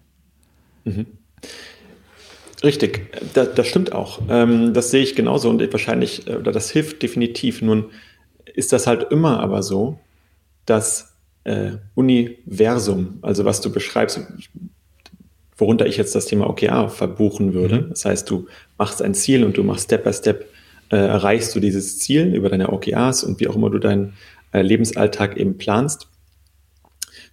Mhm. Richtig, das, das stimmt auch. Ähm, das sehe ich genauso und wahrscheinlich, äh, oder das hilft definitiv. Nun ist das halt immer aber so, dass äh, Universum, also was du beschreibst, worunter ich jetzt das Thema OKR verbuchen würde. Mhm. Das heißt, du machst ein Ziel und du machst Step by Step, äh, erreichst du dieses Ziel über deine OKRs und wie auch immer du deinen äh, Lebensalltag eben planst,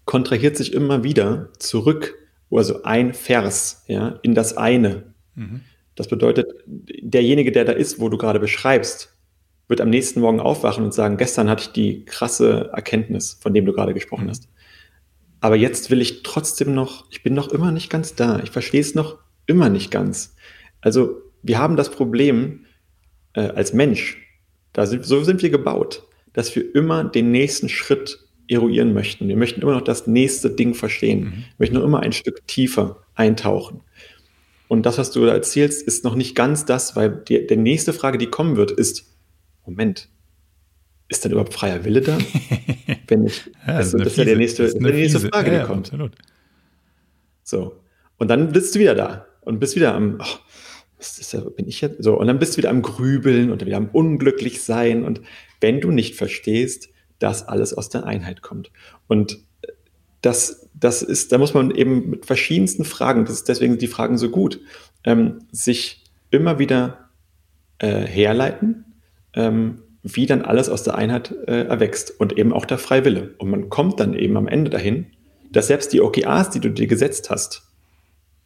kontrahiert sich immer wieder zurück also ein Vers, ja, in das eine. Mhm. Das bedeutet, derjenige, der da ist, wo du gerade beschreibst, wird am nächsten Morgen aufwachen und sagen, gestern hatte ich die krasse Erkenntnis, von dem du gerade gesprochen mhm. hast. Aber jetzt will ich trotzdem noch, ich bin noch immer nicht ganz da. Ich verstehe es noch immer nicht ganz. Also wir haben das Problem äh, als Mensch, da sind, so sind wir gebaut, dass wir immer den nächsten Schritt eruieren möchten. Wir möchten immer noch das nächste Ding verstehen. Mhm. Wir möchten noch immer ein Stück tiefer eintauchen. Und das, was du da erzählst, ist noch nicht ganz das, weil die, die nächste Frage, die kommen wird, ist, Moment, ist dann überhaupt freier Wille da? Wenn ich, ja, also, das ist ja der nächste, ist die nächste Frage, ja, die kommt. Absolut. So. Und dann bist du wieder da und bist wieder am, oh, was ist da, bin ich jetzt? So, und dann bist du wieder am Grübeln und wieder am Unglücklichsein. Und wenn du nicht verstehst, dass alles aus der Einheit kommt. Und das, das ist, da muss man eben mit verschiedensten Fragen, das ist deswegen die Fragen so gut, ähm, sich immer wieder äh, herleiten, ähm, wie dann alles aus der Einheit äh, erwächst und eben auch der Freiwille. Und man kommt dann eben am Ende dahin, dass selbst die OKRs, die du dir gesetzt hast,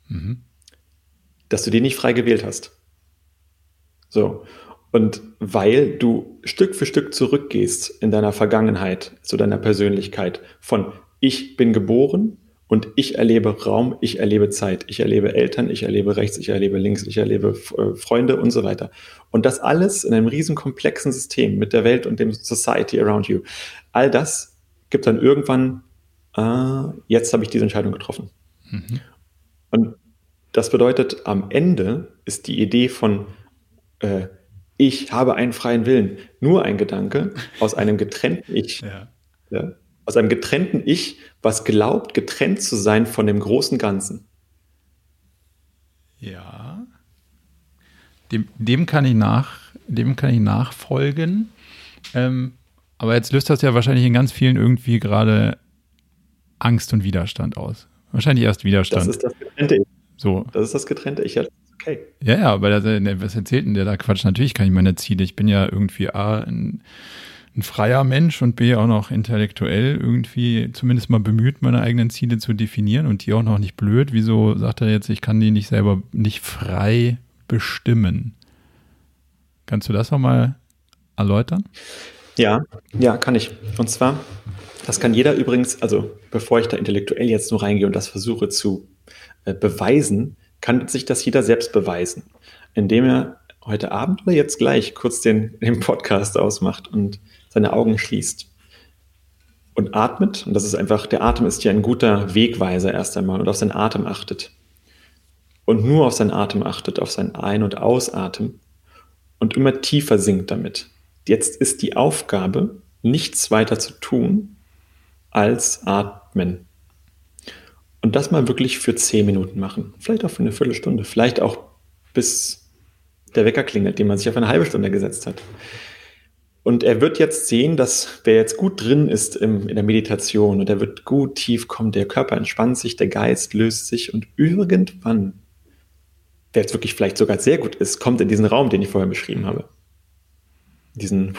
mhm. dass du die nicht frei gewählt hast. So. Und weil du Stück für Stück zurückgehst in deiner Vergangenheit, zu deiner Persönlichkeit, von ich bin geboren und ich erlebe Raum, ich erlebe Zeit, ich erlebe Eltern, ich erlebe rechts, ich erlebe links, ich erlebe äh, Freunde und so weiter. Und das alles in einem riesen komplexen System mit der Welt und dem Society around you. All das gibt dann irgendwann, äh, jetzt habe ich diese Entscheidung getroffen. Mhm. Und das bedeutet, am Ende ist die Idee von äh, ich habe einen freien Willen. Nur ein Gedanke aus einem getrennten Ich. Ja. Ja, aus einem getrennten Ich, was glaubt, getrennt zu sein von dem großen Ganzen. Ja. Dem, dem, kann, ich nach, dem kann ich nachfolgen. Ähm, aber jetzt löst das ja wahrscheinlich in ganz vielen irgendwie gerade Angst und Widerstand aus. Wahrscheinlich erst Widerstand. Das ist das getrennte Ich. So. Das ist das getrennte Ich. Ja, okay. Ja, ja, aber das, ne, was erzählt denn der da Quatsch? Natürlich kann ich meine Ziele. Ich bin ja irgendwie A, ein, ein freier Mensch und B, auch noch intellektuell irgendwie zumindest mal bemüht, meine eigenen Ziele zu definieren und die auch noch nicht blöd. Wieso sagt er jetzt, ich kann die nicht selber, nicht frei bestimmen? Kannst du das nochmal erläutern? Ja, ja, kann ich. Und zwar, das kann jeder übrigens, also bevor ich da intellektuell jetzt nur reingehe und das versuche zu äh, beweisen, kann sich das jeder selbst beweisen, indem er heute Abend oder jetzt gleich kurz den, den Podcast ausmacht und seine Augen schließt und atmet. Und das ist einfach, der Atem ist ja ein guter Wegweiser erst einmal und auf seinen Atem achtet. Und nur auf seinen Atem achtet, auf sein Ein- und Ausatmen und immer tiefer sinkt damit. Jetzt ist die Aufgabe, nichts weiter zu tun, als atmen. Und das mal wirklich für zehn Minuten machen. Vielleicht auch für eine Viertelstunde. Vielleicht auch bis der Wecker klingelt, den man sich auf eine halbe Stunde gesetzt hat. Und er wird jetzt sehen, dass wer jetzt gut drin ist im, in der Meditation und er wird gut tief kommen, der Körper entspannt sich, der Geist löst sich und irgendwann, wer jetzt wirklich vielleicht sogar sehr gut ist, kommt in diesen Raum, den ich vorher beschrieben habe diesen,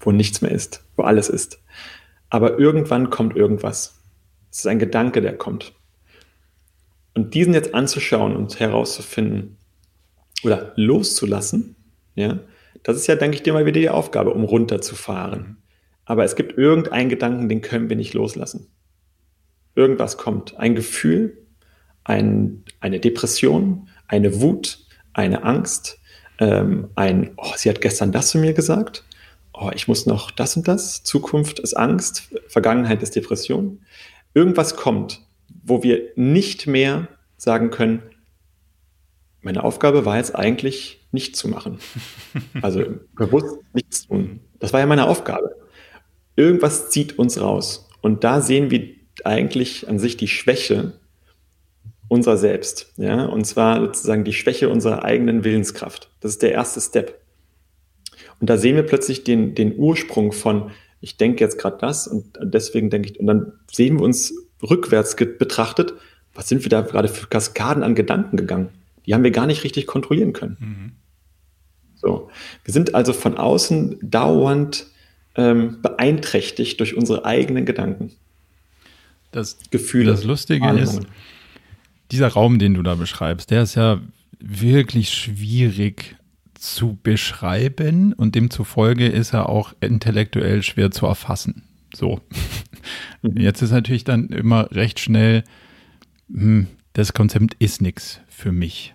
wo nichts mehr ist, wo alles ist. Aber irgendwann kommt irgendwas. Es ist ein Gedanke, der kommt. Und diesen jetzt anzuschauen und herauszufinden oder loszulassen, ja, das ist ja, denke ich, dir mal wieder die Aufgabe, um runterzufahren. Aber es gibt irgendeinen Gedanken, den können wir nicht loslassen. Irgendwas kommt. Ein Gefühl, ein, eine Depression, eine Wut, eine Angst, ähm, ein, oh, sie hat gestern das zu mir gesagt, oh, ich muss noch das und das, Zukunft ist Angst, Vergangenheit ist Depression. Irgendwas kommt, wo wir nicht mehr sagen können, meine Aufgabe war jetzt eigentlich nichts zu machen. Also bewusst nichts tun. Das war ja meine Aufgabe. Irgendwas zieht uns raus. Und da sehen wir eigentlich an sich die Schwäche unser Selbst, ja, und zwar sozusagen die Schwäche unserer eigenen Willenskraft. Das ist der erste Step. Und da sehen wir plötzlich den, den Ursprung von, ich denke jetzt gerade das und deswegen denke ich, und dann sehen wir uns rückwärts betrachtet, was sind wir da gerade für Kaskaden an Gedanken gegangen? Die haben wir gar nicht richtig kontrollieren können. Mhm. So, wir sind also von außen dauernd ähm, beeinträchtigt durch unsere eigenen Gedanken. Das Gefühle. Das Lustige ist, dieser Raum, den du da beschreibst, der ist ja wirklich schwierig zu beschreiben und demzufolge ist er auch intellektuell schwer zu erfassen. So. Mhm. Jetzt ist natürlich dann immer recht schnell, hm, das Konzept ist nichts für mich.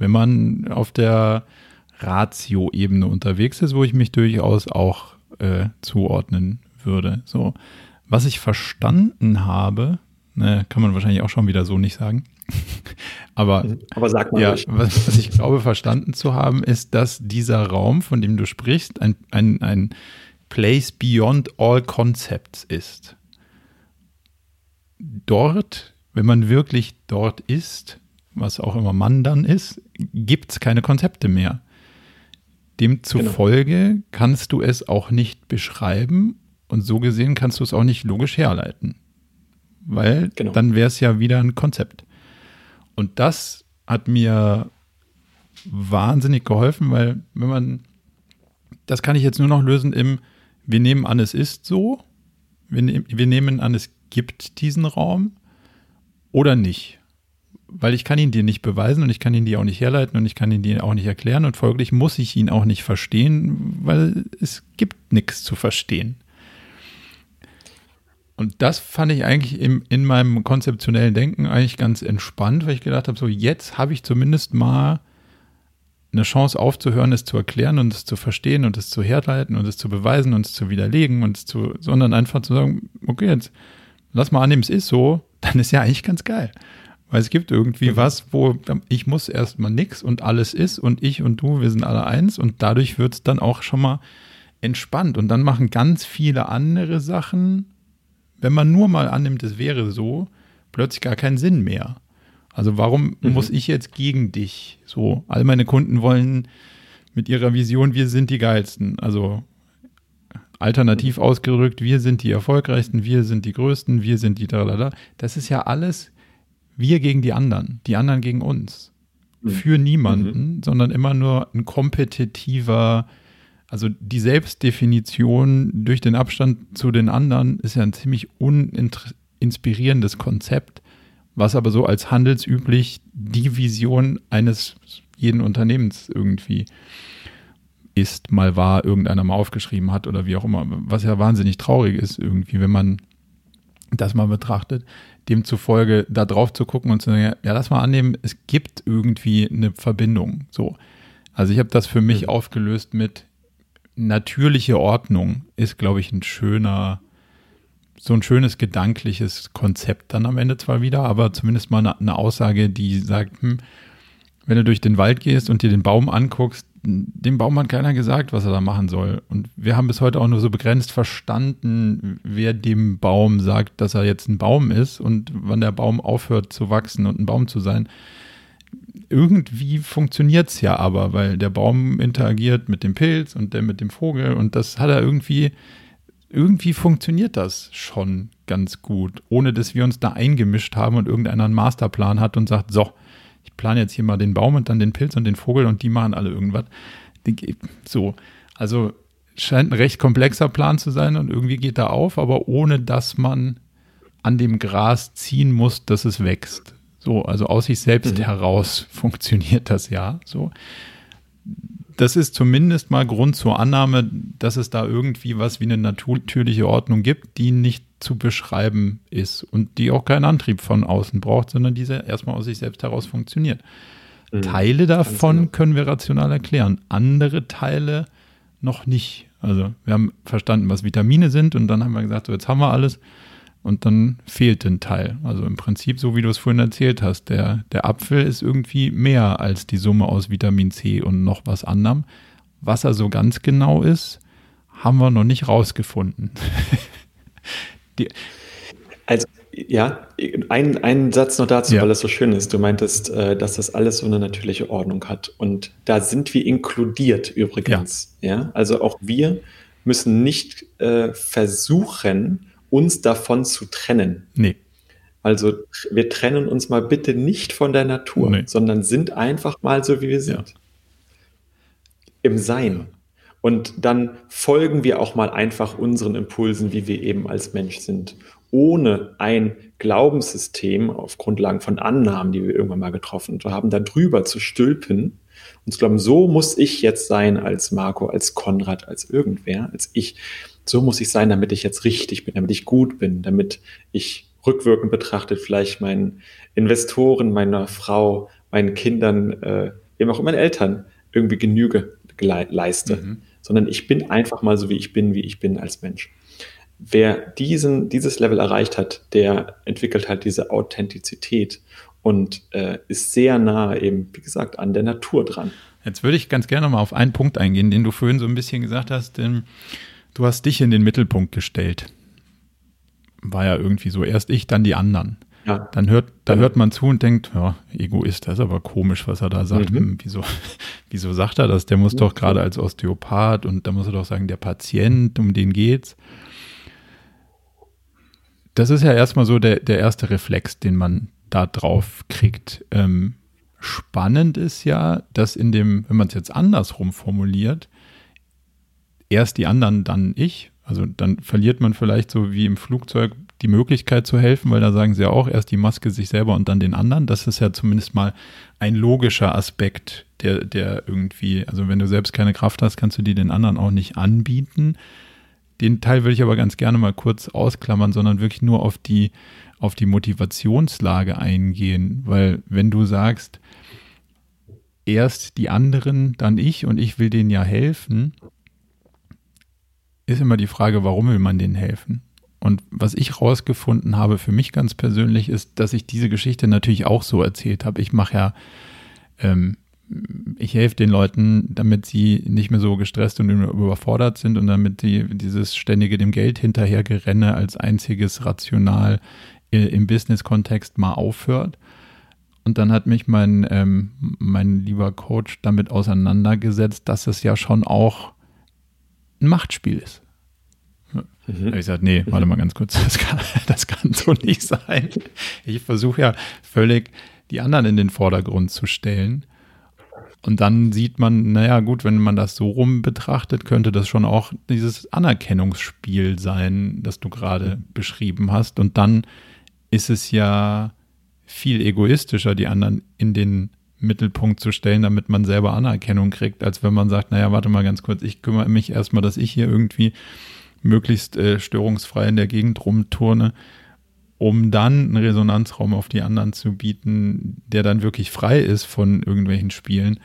Wenn man auf der Ratio-Ebene unterwegs ist, wo ich mich durchaus auch äh, zuordnen würde. So, was ich verstanden habe, ne, kann man wahrscheinlich auch schon wieder so nicht sagen, Aber, Aber sag mal ja, was, was, ich glaube verstanden zu haben, ist, dass dieser Raum, von dem du sprichst, ein, ein, ein Place beyond all concepts ist. Dort, wenn man wirklich dort ist, was auch immer man dann ist, gibt es keine Konzepte mehr. Demzufolge genau. kannst du es auch nicht beschreiben und so gesehen kannst du es auch nicht logisch herleiten. Weil genau. dann wäre es ja wieder ein Konzept. Und das hat mir wahnsinnig geholfen, weil wenn man, das kann ich jetzt nur noch lösen im, wir nehmen an, es ist so, wir, nehm, wir nehmen an, es gibt diesen Raum oder nicht. Weil ich kann ihn dir nicht beweisen und ich kann ihn dir auch nicht herleiten und ich kann ihn dir auch nicht erklären und folglich muss ich ihn auch nicht verstehen, weil es gibt nichts zu verstehen. Und das fand ich eigentlich im, in meinem konzeptionellen Denken eigentlich ganz entspannt, weil ich gedacht habe, so jetzt habe ich zumindest mal eine Chance aufzuhören, es zu erklären und es zu verstehen und es zu herleiten und es zu beweisen und es zu widerlegen und es zu, sondern einfach zu sagen, okay, jetzt lass mal annehmen, es ist so, dann ist ja eigentlich ganz geil. Weil es gibt irgendwie mhm. was, wo ich muss erstmal nix und alles ist und ich und du, wir sind alle eins und dadurch wird es dann auch schon mal entspannt und dann machen ganz viele andere Sachen wenn man nur mal annimmt, es wäre so, plötzlich gar keinen Sinn mehr. Also warum mhm. muss ich jetzt gegen dich? So, all meine Kunden wollen mit ihrer Vision, wir sind die geilsten. Also alternativ ausgedrückt, wir sind die erfolgreichsten, wir sind die größten, wir sind die da, Das ist ja alles wir gegen die anderen, die anderen gegen uns. Mhm. Für niemanden, mhm. sondern immer nur ein kompetitiver, also die Selbstdefinition durch den Abstand zu den anderen ist ja ein ziemlich uninspirierendes Konzept, was aber so als handelsüblich die Vision eines jeden Unternehmens irgendwie ist, mal war, irgendeiner mal aufgeschrieben hat oder wie auch immer, was ja wahnsinnig traurig ist irgendwie, wenn man das mal betrachtet, demzufolge da drauf zu gucken und zu sagen, ja, lass mal annehmen, es gibt irgendwie eine Verbindung. So. Also ich habe das für mich mhm. aufgelöst mit natürliche Ordnung ist, glaube ich, ein schöner, so ein schönes gedankliches Konzept dann am Ende zwar wieder, aber zumindest mal eine, eine Aussage, die sagt, hm, wenn du durch den Wald gehst und dir den Baum anguckst, dem Baum hat keiner gesagt, was er da machen soll. Und wir haben bis heute auch nur so begrenzt verstanden, wer dem Baum sagt, dass er jetzt ein Baum ist und wann der Baum aufhört zu wachsen und ein Baum zu sein. Irgendwie funktioniert es ja aber, weil der Baum interagiert mit dem Pilz und der mit dem Vogel und das hat er irgendwie, irgendwie funktioniert das schon ganz gut, ohne dass wir uns da eingemischt haben und irgendeiner einen Masterplan hat und sagt, so, plane jetzt hier mal den Baum und dann den Pilz und den Vogel und die machen alle irgendwas. So, also scheint ein recht komplexer Plan zu sein und irgendwie geht er auf, aber ohne dass man an dem Gras ziehen muss, dass es wächst. So, also aus sich selbst mhm. heraus funktioniert das ja. So, das ist zumindest mal Grund zur Annahme, dass es da irgendwie was wie eine natürliche Ordnung gibt, die nicht zu beschreiben ist und die auch keinen Antrieb von außen braucht, sondern diese erstmal aus sich selbst heraus funktioniert. Mhm. Teile davon genau. können wir rational erklären, andere Teile noch nicht. Also wir haben verstanden, was Vitamine sind und dann haben wir gesagt, so jetzt haben wir alles und dann fehlt ein Teil. Also im Prinzip, so wie du es vorhin erzählt hast, der, der Apfel ist irgendwie mehr als die Summe aus Vitamin C und noch was anderem. Was er so ganz genau ist, haben wir noch nicht rausgefunden. Die also, ja, ein, ein Satz noch dazu, ja. weil es so schön ist. Du meintest, äh, dass das alles so eine natürliche Ordnung hat. Und da sind wir inkludiert übrigens. Ja. ja? Also auch wir müssen nicht äh, versuchen, uns davon zu trennen. Nee. Also wir trennen uns mal bitte nicht von der Natur, nee. sondern sind einfach mal so, wie wir sind. Ja. Im Sein. Und dann folgen wir auch mal einfach unseren Impulsen, wie wir eben als Mensch sind, ohne ein Glaubenssystem auf Grundlagen von Annahmen, die wir irgendwann mal getroffen haben, da drüber zu stülpen und zu glauben, so muss ich jetzt sein als Marco, als Konrad, als irgendwer, als ich. So muss ich sein, damit ich jetzt richtig bin, damit ich gut bin, damit ich rückwirkend betrachtet vielleicht meinen Investoren, meiner Frau, meinen Kindern, äh, eben auch meinen Eltern irgendwie Genüge leiste. Mhm sondern ich bin einfach mal so, wie ich bin, wie ich bin als Mensch. Wer diesen, dieses Level erreicht hat, der entwickelt halt diese Authentizität und äh, ist sehr nah eben, wie gesagt, an der Natur dran. Jetzt würde ich ganz gerne mal auf einen Punkt eingehen, den du vorhin so ein bisschen gesagt hast, denn du hast dich in den Mittelpunkt gestellt. War ja irgendwie so, erst ich, dann die anderen. Ja. Dann hört, da hört man zu und denkt, ja, Egoist, das ist aber komisch, was er da sagt. Mhm. Hm, wieso, wieso sagt er das? Der muss doch gerade als Osteopath und da muss er doch sagen, der Patient, um den geht's. Das ist ja erstmal so der, der erste Reflex, den man da drauf kriegt. Ähm, spannend ist ja, dass in dem, wenn man es jetzt andersrum formuliert, erst die anderen, dann ich. Also dann verliert man vielleicht so wie im Flugzeug die Möglichkeit zu helfen, weil da sagen sie ja auch erst die Maske sich selber und dann den anderen. Das ist ja zumindest mal ein logischer Aspekt, der, der irgendwie, also wenn du selbst keine Kraft hast, kannst du die den anderen auch nicht anbieten. Den Teil will ich aber ganz gerne mal kurz ausklammern, sondern wirklich nur auf die, auf die Motivationslage eingehen, weil wenn du sagst, erst die anderen, dann ich und ich will denen ja helfen, ist immer die Frage, warum will man denen helfen? Und was ich rausgefunden habe für mich ganz persönlich ist, dass ich diese Geschichte natürlich auch so erzählt habe. Ich mache ja, ähm, ich helfe den Leuten, damit sie nicht mehr so gestresst und überfordert sind und damit sie dieses ständige dem Geld hinterhergerenne als einziges Rational äh, im Business-Kontext mal aufhört. Und dann hat mich mein, ähm, mein lieber Coach damit auseinandergesetzt, dass es ja schon auch ein Machtspiel ist. Mhm. Ich gesagt, nee, warte mal ganz kurz, das kann, das kann so nicht sein. Ich versuche ja völlig die anderen in den Vordergrund zu stellen. Und dann sieht man, naja, gut, wenn man das so rum betrachtet, könnte das schon auch dieses Anerkennungsspiel sein, das du gerade beschrieben hast. Und dann ist es ja viel egoistischer, die anderen in den Mittelpunkt zu stellen, damit man selber Anerkennung kriegt, als wenn man sagt, naja, warte mal ganz kurz, ich kümmere mich erstmal, dass ich hier irgendwie möglichst äh, störungsfrei in der Gegend rumturne, um dann einen Resonanzraum auf die anderen zu bieten, der dann wirklich frei ist von irgendwelchen Spielen,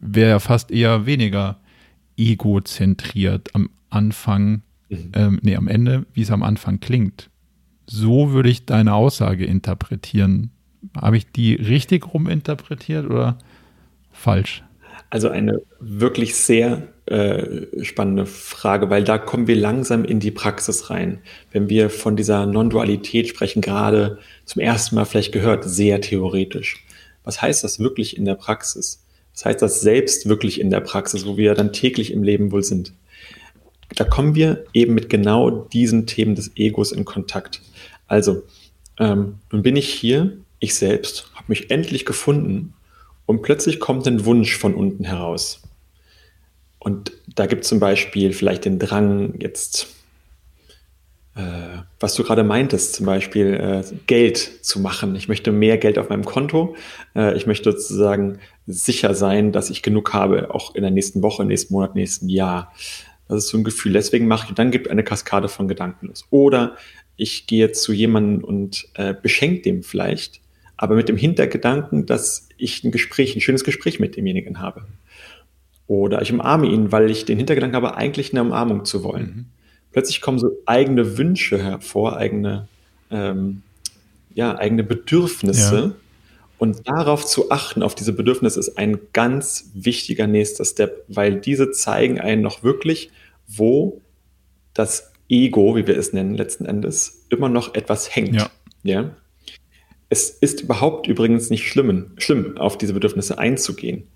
wäre ja fast eher weniger egozentriert am Anfang, mhm. ähm, nee, am Ende, wie es am Anfang klingt. So würde ich deine Aussage interpretieren. Habe ich die richtig ruminterpretiert oder falsch? Also eine wirklich sehr äh, spannende Frage, weil da kommen wir langsam in die Praxis rein. Wenn wir von dieser Non-Dualität sprechen, gerade zum ersten Mal vielleicht gehört, sehr theoretisch. Was heißt das wirklich in der Praxis? Was heißt das selbst wirklich in der Praxis, wo wir dann täglich im Leben wohl sind? Da kommen wir eben mit genau diesen Themen des Egos in Kontakt. Also, ähm, nun bin ich hier, ich selbst, habe mich endlich gefunden und plötzlich kommt ein Wunsch von unten heraus. Und da gibt es zum Beispiel vielleicht den Drang, jetzt, äh, was du gerade meintest, zum Beispiel äh, Geld zu machen. Ich möchte mehr Geld auf meinem Konto. Äh, ich möchte sozusagen sicher sein, dass ich genug habe, auch in der nächsten Woche, nächsten Monat, nächsten Jahr. Das ist so ein Gefühl. Deswegen mache ich, und dann gibt eine Kaskade von Gedanken los. Oder ich gehe zu jemandem und äh, beschenke dem vielleicht, aber mit dem Hintergedanken, dass ich ein Gespräch, ein schönes Gespräch mit demjenigen habe. Oder ich umarme ihn, weil ich den Hintergedanken habe, eigentlich eine Umarmung zu wollen. Mhm. Plötzlich kommen so eigene Wünsche hervor, eigene, ähm, ja, eigene Bedürfnisse. Ja. Und darauf zu achten, auf diese Bedürfnisse, ist ein ganz wichtiger nächster Step, weil diese zeigen einen noch wirklich, wo das Ego, wie wir es nennen, letzten Endes, immer noch etwas hängt. Ja. ja? Es ist überhaupt übrigens nicht schlimm, schlimm, auf diese Bedürfnisse einzugehen.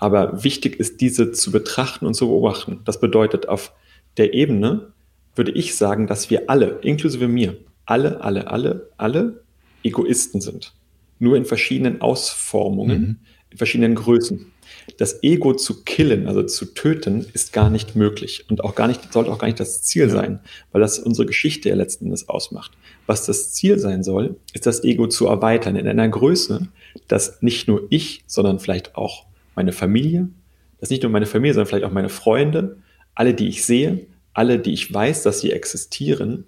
Aber wichtig ist, diese zu betrachten und zu beobachten. Das bedeutet, auf der Ebene würde ich sagen, dass wir alle, inklusive mir, alle, alle, alle, alle Egoisten sind. Nur in verschiedenen Ausformungen, mhm. in verschiedenen Größen. Das Ego zu killen, also zu töten, ist gar nicht möglich und auch gar nicht, sollte auch gar nicht das Ziel ja. sein, weil das unsere Geschichte ja letzten Endes ausmacht. Was das Ziel sein soll, ist das Ego zu erweitern in einer Größe, dass nicht nur ich, sondern vielleicht auch meine Familie, dass nicht nur meine Familie, sondern vielleicht auch meine Freunde, alle, die ich sehe, alle, die ich weiß, dass sie existieren,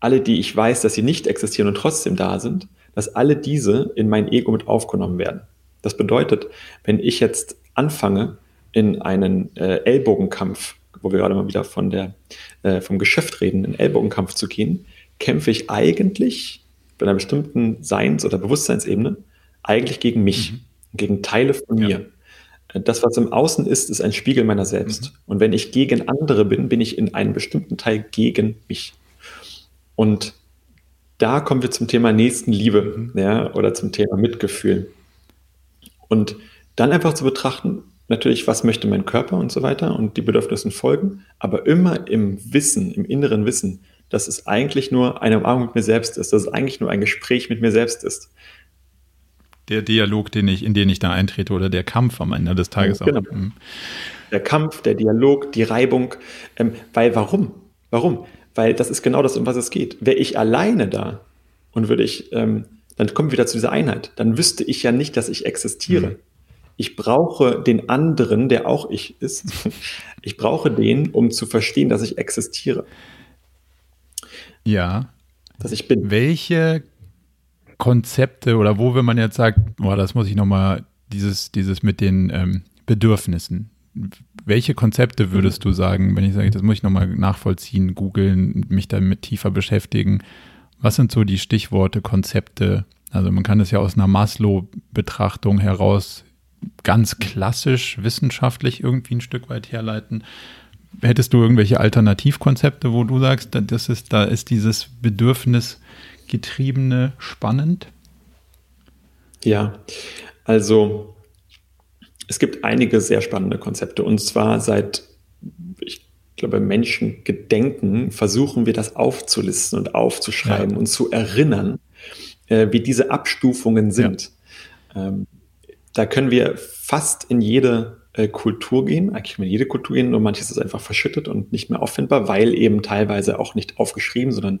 alle, die ich weiß, dass sie nicht existieren und trotzdem da sind, dass alle diese in mein Ego mit aufgenommen werden. Das bedeutet, wenn ich jetzt anfange, in einen äh, Ellbogenkampf, wo wir gerade mal wieder von der, äh, vom Geschäft reden, in Ellbogenkampf zu gehen, kämpfe ich eigentlich bei einer bestimmten Seins- oder Bewusstseinsebene eigentlich gegen mich, mhm. gegen Teile von ja. mir. Das, was im Außen ist, ist ein Spiegel meiner selbst. Mhm. Und wenn ich gegen andere bin, bin ich in einem bestimmten Teil gegen mich. Und da kommen wir zum Thema Nächstenliebe mhm. ja, oder zum Thema Mitgefühl. Und dann einfach zu betrachten, natürlich, was möchte mein Körper und so weiter und die Bedürfnisse folgen, aber immer im Wissen, im inneren Wissen, dass es eigentlich nur eine Umarmung mit mir selbst ist, dass es eigentlich nur ein Gespräch mit mir selbst ist. Der Dialog, den ich, in den ich da eintrete oder der Kampf am Ende des Tages genau. auch. Mhm. Der Kampf, der Dialog, die Reibung. Ähm, weil warum? Warum? Weil das ist genau das, um was es geht. Wäre ich alleine da und würde ich ähm, dann kommen wir wieder zu dieser Einheit. Dann wüsste ich ja nicht, dass ich existiere. Mhm. Ich brauche den anderen, der auch ich ist. Ich brauche den, um zu verstehen, dass ich existiere. Ja. Dass ich bin. Welche Konzepte oder wo, wenn man jetzt sagt, boah, das muss ich nochmal, dieses, dieses mit den ähm, Bedürfnissen. Welche Konzepte würdest du sagen, wenn ich sage, das muss ich nochmal nachvollziehen, googeln, mich damit tiefer beschäftigen? Was sind so die Stichworte, Konzepte? Also man kann es ja aus einer Maslow-Betrachtung heraus ganz klassisch wissenschaftlich irgendwie ein Stück weit herleiten. Hättest du irgendwelche Alternativkonzepte, wo du sagst, das ist, da ist dieses Bedürfnisgetriebene spannend? Ja, also es gibt einige sehr spannende Konzepte und zwar seit, ich glaube, Menschengedenken versuchen wir das aufzulisten und aufzuschreiben ja. und zu erinnern, äh, wie diese Abstufungen sind. Ja. Ähm, da können wir fast in jede äh, Kultur gehen, eigentlich in jede Kultur gehen, nur manches ist einfach verschüttet und nicht mehr auffindbar, weil eben teilweise auch nicht aufgeschrieben, sondern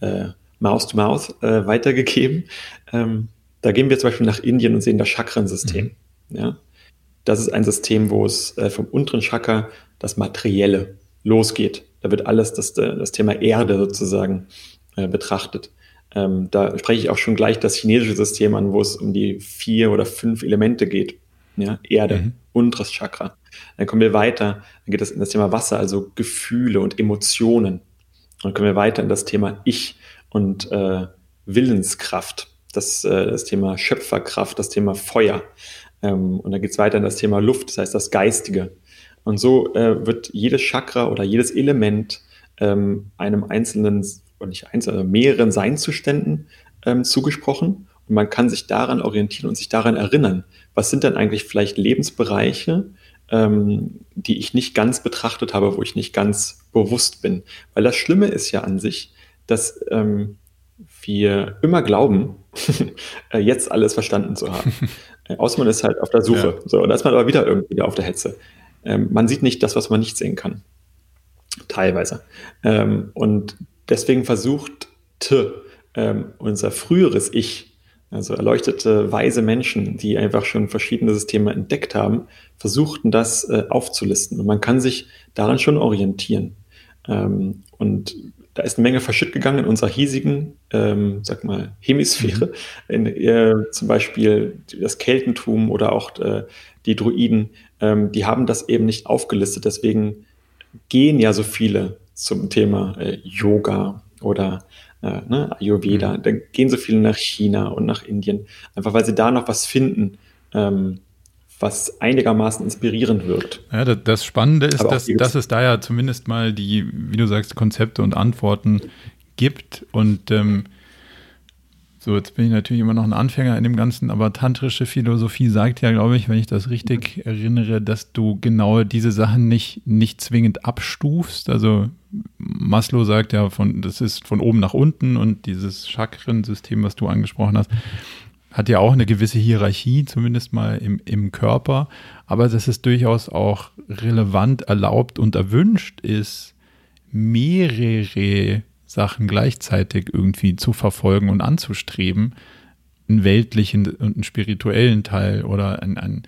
äh, Mouth to Mouth äh, weitergegeben. Ähm, da gehen wir zum Beispiel nach Indien und sehen das Chakrensystem. Mhm. Ja? Das ist ein System, wo es äh, vom unteren Chakra das Materielle losgeht. Da wird alles das, äh, das Thema Erde sozusagen äh, betrachtet. Ähm, da spreche ich auch schon gleich das chinesische System an, wo es um die vier oder fünf Elemente geht. Ja, Erde, mhm. unteres Chakra. Dann kommen wir weiter, dann geht es in das Thema Wasser, also Gefühle und Emotionen. Dann kommen wir weiter in das Thema Ich und äh, Willenskraft, das, äh, das Thema Schöpferkraft, das Thema Feuer. Ähm, und dann geht es weiter in das Thema Luft, das heißt das Geistige. Und so äh, wird jedes Chakra oder jedes Element ähm, einem einzelnen, oder nicht einzelnen, also mehreren Seinzuständen ähm, zugesprochen. Und man kann sich daran orientieren und sich daran erinnern, was sind denn eigentlich vielleicht Lebensbereiche, ähm, die ich nicht ganz betrachtet habe, wo ich nicht ganz bewusst bin. Weil das Schlimme ist ja an sich, dass ähm, wir immer glauben, äh, jetzt alles verstanden zu haben. Äh, außer man ist halt auf der Suche. Ja. So, und da ist man aber wieder irgendwie auf der Hetze. Ähm, man sieht nicht das, was man nicht sehen kann. Teilweise. Ähm, und deswegen versucht ähm, unser früheres Ich, also erleuchtete, weise Menschen, die einfach schon verschiedene Systeme entdeckt haben, versuchten das äh, aufzulisten. Und man kann sich daran schon orientieren. Ähm, und da ist eine Menge verschütt gegangen in unserer hiesigen, ähm, sag mal, Hemisphäre. Mhm. In, äh, zum Beispiel das Keltentum oder auch äh, die Druiden, ähm, die haben das eben nicht aufgelistet. Deswegen gehen ja so viele zum Thema äh, Yoga oder äh, ne, Ayurveda. Mhm. Dann gehen so viele nach China und nach Indien, einfach weil sie da noch was finden. Ähm, was einigermaßen inspirierend wirkt. Ja, das, Spannende ist, dass, dass es da ja zumindest mal die, wie du sagst, Konzepte und Antworten gibt. Und ähm, so, jetzt bin ich natürlich immer noch ein Anfänger in dem Ganzen, aber tantrische Philosophie sagt ja, glaube ich, wenn ich das richtig erinnere, dass du genau diese Sachen nicht, nicht zwingend abstufst. Also Maslow sagt ja, von, das ist von oben nach unten und dieses Chakrensystem, was du angesprochen hast, hat ja auch eine gewisse Hierarchie, zumindest mal im, im Körper, aber dass es durchaus auch relevant, erlaubt und erwünscht ist, mehrere Sachen gleichzeitig irgendwie zu verfolgen und anzustreben, einen weltlichen und einen spirituellen Teil oder einen, einen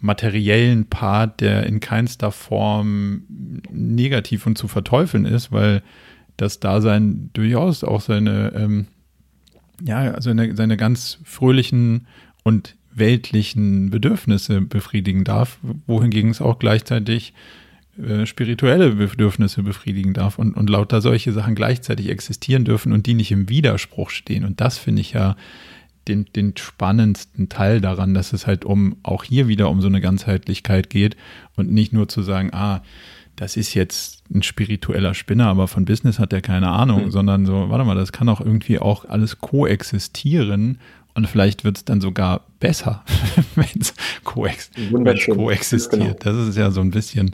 materiellen Part, der in keinster Form negativ und zu verteufeln ist, weil das Dasein durchaus auch seine ähm, ja, also eine, seine ganz fröhlichen und weltlichen Bedürfnisse befriedigen darf, wohingegen es auch gleichzeitig äh, spirituelle Bedürfnisse befriedigen darf und, und lauter solche Sachen gleichzeitig existieren dürfen und die nicht im Widerspruch stehen. Und das finde ich ja den, den spannendsten Teil daran, dass es halt um auch hier wieder um so eine Ganzheitlichkeit geht und nicht nur zu sagen, ah, das ist jetzt ein spiritueller Spinner, aber von Business hat er keine Ahnung, mhm. sondern so, warte mal, das kann auch irgendwie auch alles koexistieren und vielleicht wird es dann sogar besser, wenn es koex koexistiert. Genau. Das ist ja so ein bisschen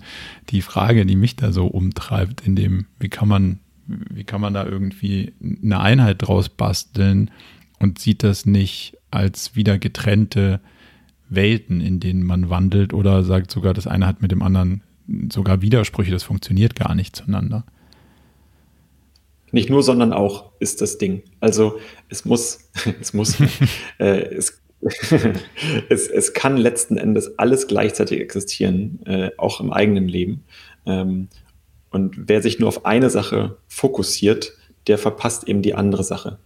die Frage, die mich da so umtreibt, in dem, wie kann man, wie kann man da irgendwie eine Einheit draus basteln und sieht das nicht als wieder getrennte Welten, in denen man wandelt oder sagt sogar, das eine hat mit dem anderen sogar Widersprüche, das funktioniert gar nicht zueinander. Nicht nur, sondern auch ist das Ding. Also es muss, es muss, äh, es, es, es kann letzten Endes alles gleichzeitig existieren, äh, auch im eigenen Leben. Ähm, und wer sich nur auf eine Sache fokussiert, der verpasst eben die andere Sache.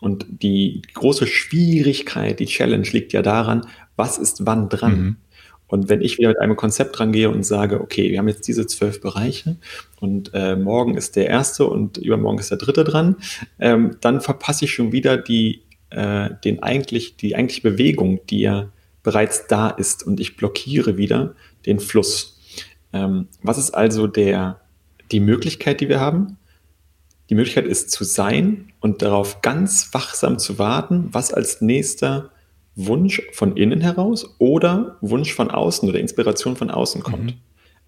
Und die große Schwierigkeit, die Challenge liegt ja daran, was ist wann dran? Mhm. Und wenn ich wieder mit einem Konzept rangehe und sage, okay, wir haben jetzt diese zwölf Bereiche und äh, morgen ist der erste und übermorgen ist der dritte dran, ähm, dann verpasse ich schon wieder die, äh, den eigentlich, die eigentliche Bewegung, die ja bereits da ist und ich blockiere wieder den Fluss. Ähm, was ist also der, die Möglichkeit, die wir haben? Die Möglichkeit ist zu sein und darauf ganz wachsam zu warten, was als nächster Wunsch von innen heraus oder Wunsch von außen oder Inspiration von außen kommt. Mhm.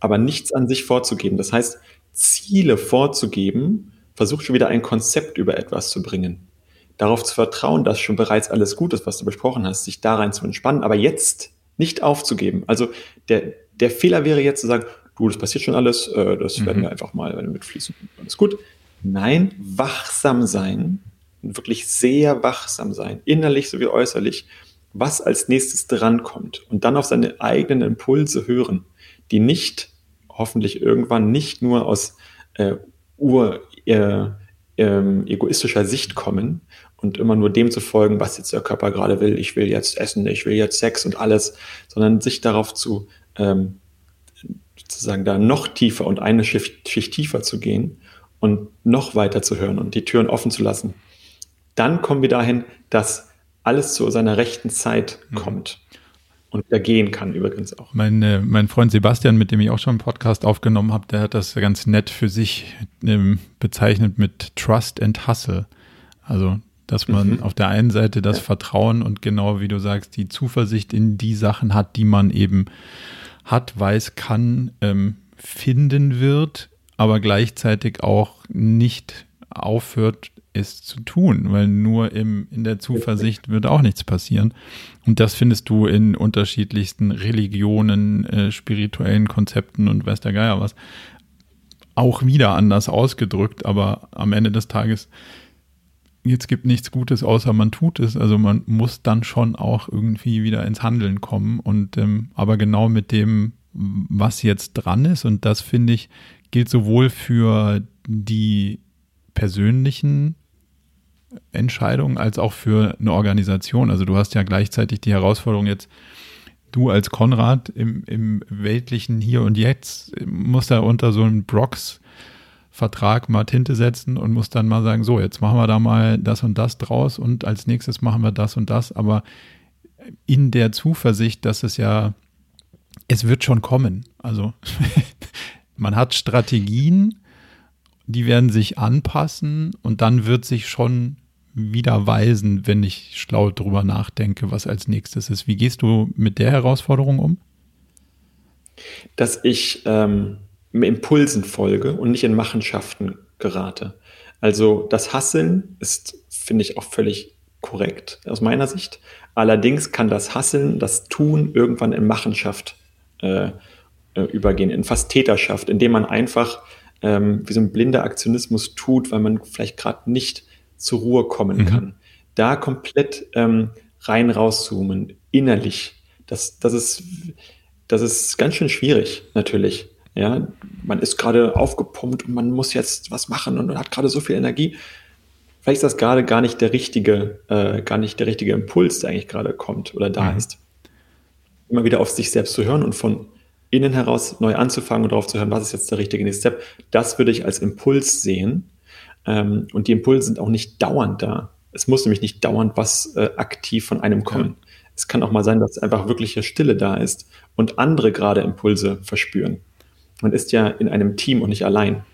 Aber nichts an sich vorzugeben. Das heißt, Ziele vorzugeben, versucht schon wieder ein Konzept über etwas zu bringen. Darauf zu vertrauen, dass schon bereits alles gut ist, was du besprochen hast, sich da rein zu entspannen, aber jetzt nicht aufzugeben. Also der, der Fehler wäre jetzt zu sagen, du, das passiert schon alles, äh, das mhm. werden wir einfach mal mitfließen. Alles gut. Nein, wachsam sein, wirklich sehr wachsam sein, innerlich sowie äußerlich, was als nächstes drankommt und dann auf seine eigenen Impulse hören, die nicht, hoffentlich irgendwann nicht nur aus äh, ur äh, äh, egoistischer Sicht kommen und immer nur dem zu folgen, was jetzt der Körper gerade will. Ich will jetzt essen, ich will jetzt Sex und alles, sondern sich darauf zu ähm, sozusagen da noch tiefer und eine Schicht, Schicht tiefer zu gehen und noch weiter zu hören und die Türen offen zu lassen. Dann kommen wir dahin, dass alles zu seiner rechten Zeit mhm. kommt. Und er gehen kann übrigens auch. Mein, äh, mein Freund Sebastian, mit dem ich auch schon einen Podcast aufgenommen habe, der hat das ganz nett für sich ähm, bezeichnet mit Trust and Hustle. Also, dass man mhm. auf der einen Seite das ja. Vertrauen und genau wie du sagst, die Zuversicht in die Sachen hat, die man eben hat, weiß, kann, ähm, finden wird, aber gleichzeitig auch nicht aufhört, es zu tun, weil nur im, in der Zuversicht wird auch nichts passieren. Und das findest du in unterschiedlichsten Religionen, äh, spirituellen Konzepten und weiß der Geier was. Auch wieder anders ausgedrückt, aber am Ende des Tages, jetzt gibt nichts Gutes, außer man tut es. Also man muss dann schon auch irgendwie wieder ins Handeln kommen. Und ähm, aber genau mit dem, was jetzt dran ist, und das finde ich, gilt sowohl für die persönlichen Entscheidung als auch für eine Organisation. Also du hast ja gleichzeitig die Herausforderung jetzt, du als Konrad im, im weltlichen Hier und Jetzt musst da unter so einen Brox Vertrag mal Tinte setzen und musst dann mal sagen, so, jetzt machen wir da mal das und das draus und als nächstes machen wir das und das, aber in der Zuversicht, dass es ja, es wird schon kommen. Also man hat Strategien, die werden sich anpassen und dann wird sich schon wieder weisen, wenn ich schlau drüber nachdenke, was als nächstes ist. Wie gehst du mit der Herausforderung um? Dass ich ähm, Impulsen folge und nicht in Machenschaften gerate. Also das Hasseln ist, finde ich, auch völlig korrekt aus meiner Sicht. Allerdings kann das Hasseln, das Tun irgendwann in Machenschaft äh, äh übergehen, in fast Täterschaft, indem man einfach ähm, wie so ein blinder Aktionismus tut, weil man vielleicht gerade nicht zur Ruhe kommen mhm. kann. Da komplett ähm, rein rauszoomen, innerlich, das, das, ist, das ist ganz schön schwierig, natürlich. Ja, man ist gerade aufgepumpt und man muss jetzt was machen und hat gerade so viel Energie. Vielleicht ist das gerade gar nicht der richtige, äh, gar nicht der richtige Impuls, der eigentlich gerade kommt oder da mhm. ist. Immer wieder auf sich selbst zu hören und von innen heraus neu anzufangen und darauf zu hören, was ist jetzt der richtige nächste Step, das würde ich als Impuls sehen. Ähm, und die Impulse sind auch nicht dauernd da. Es muss nämlich nicht dauernd was äh, aktiv von einem kommen. Ja. Es kann auch mal sein, dass einfach wirkliche Stille da ist und andere gerade Impulse verspüren. Man ist ja in einem Team und nicht allein.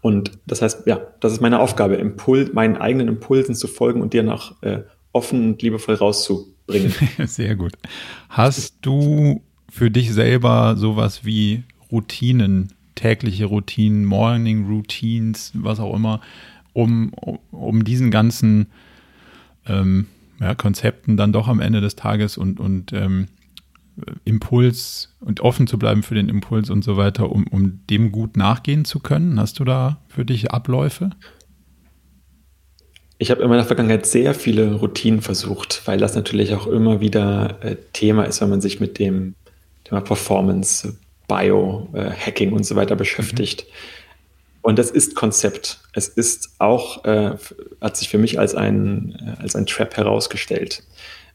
Und das heißt, ja, das ist meine Aufgabe, Impul meinen eigenen Impulsen zu folgen und dir noch äh, offen und liebevoll rauszubringen. Sehr gut. Hast du für dich selber sowas wie Routinen, tägliche Routinen, Morning Routines, was auch immer, um, um diesen ganzen ähm, ja, Konzepten dann doch am Ende des Tages und, und ähm, Impuls und offen zu bleiben für den Impuls und so weiter, um, um dem gut nachgehen zu können? Hast du da für dich Abläufe? Ich habe in meiner Vergangenheit sehr viele Routinen versucht, weil das natürlich auch immer wieder äh, Thema ist, wenn man sich mit dem Performance, Biohacking äh, und so weiter beschäftigt. Mhm. Und das ist Konzept. Es ist auch, äh, hat sich für mich als ein, äh, als ein Trap herausgestellt.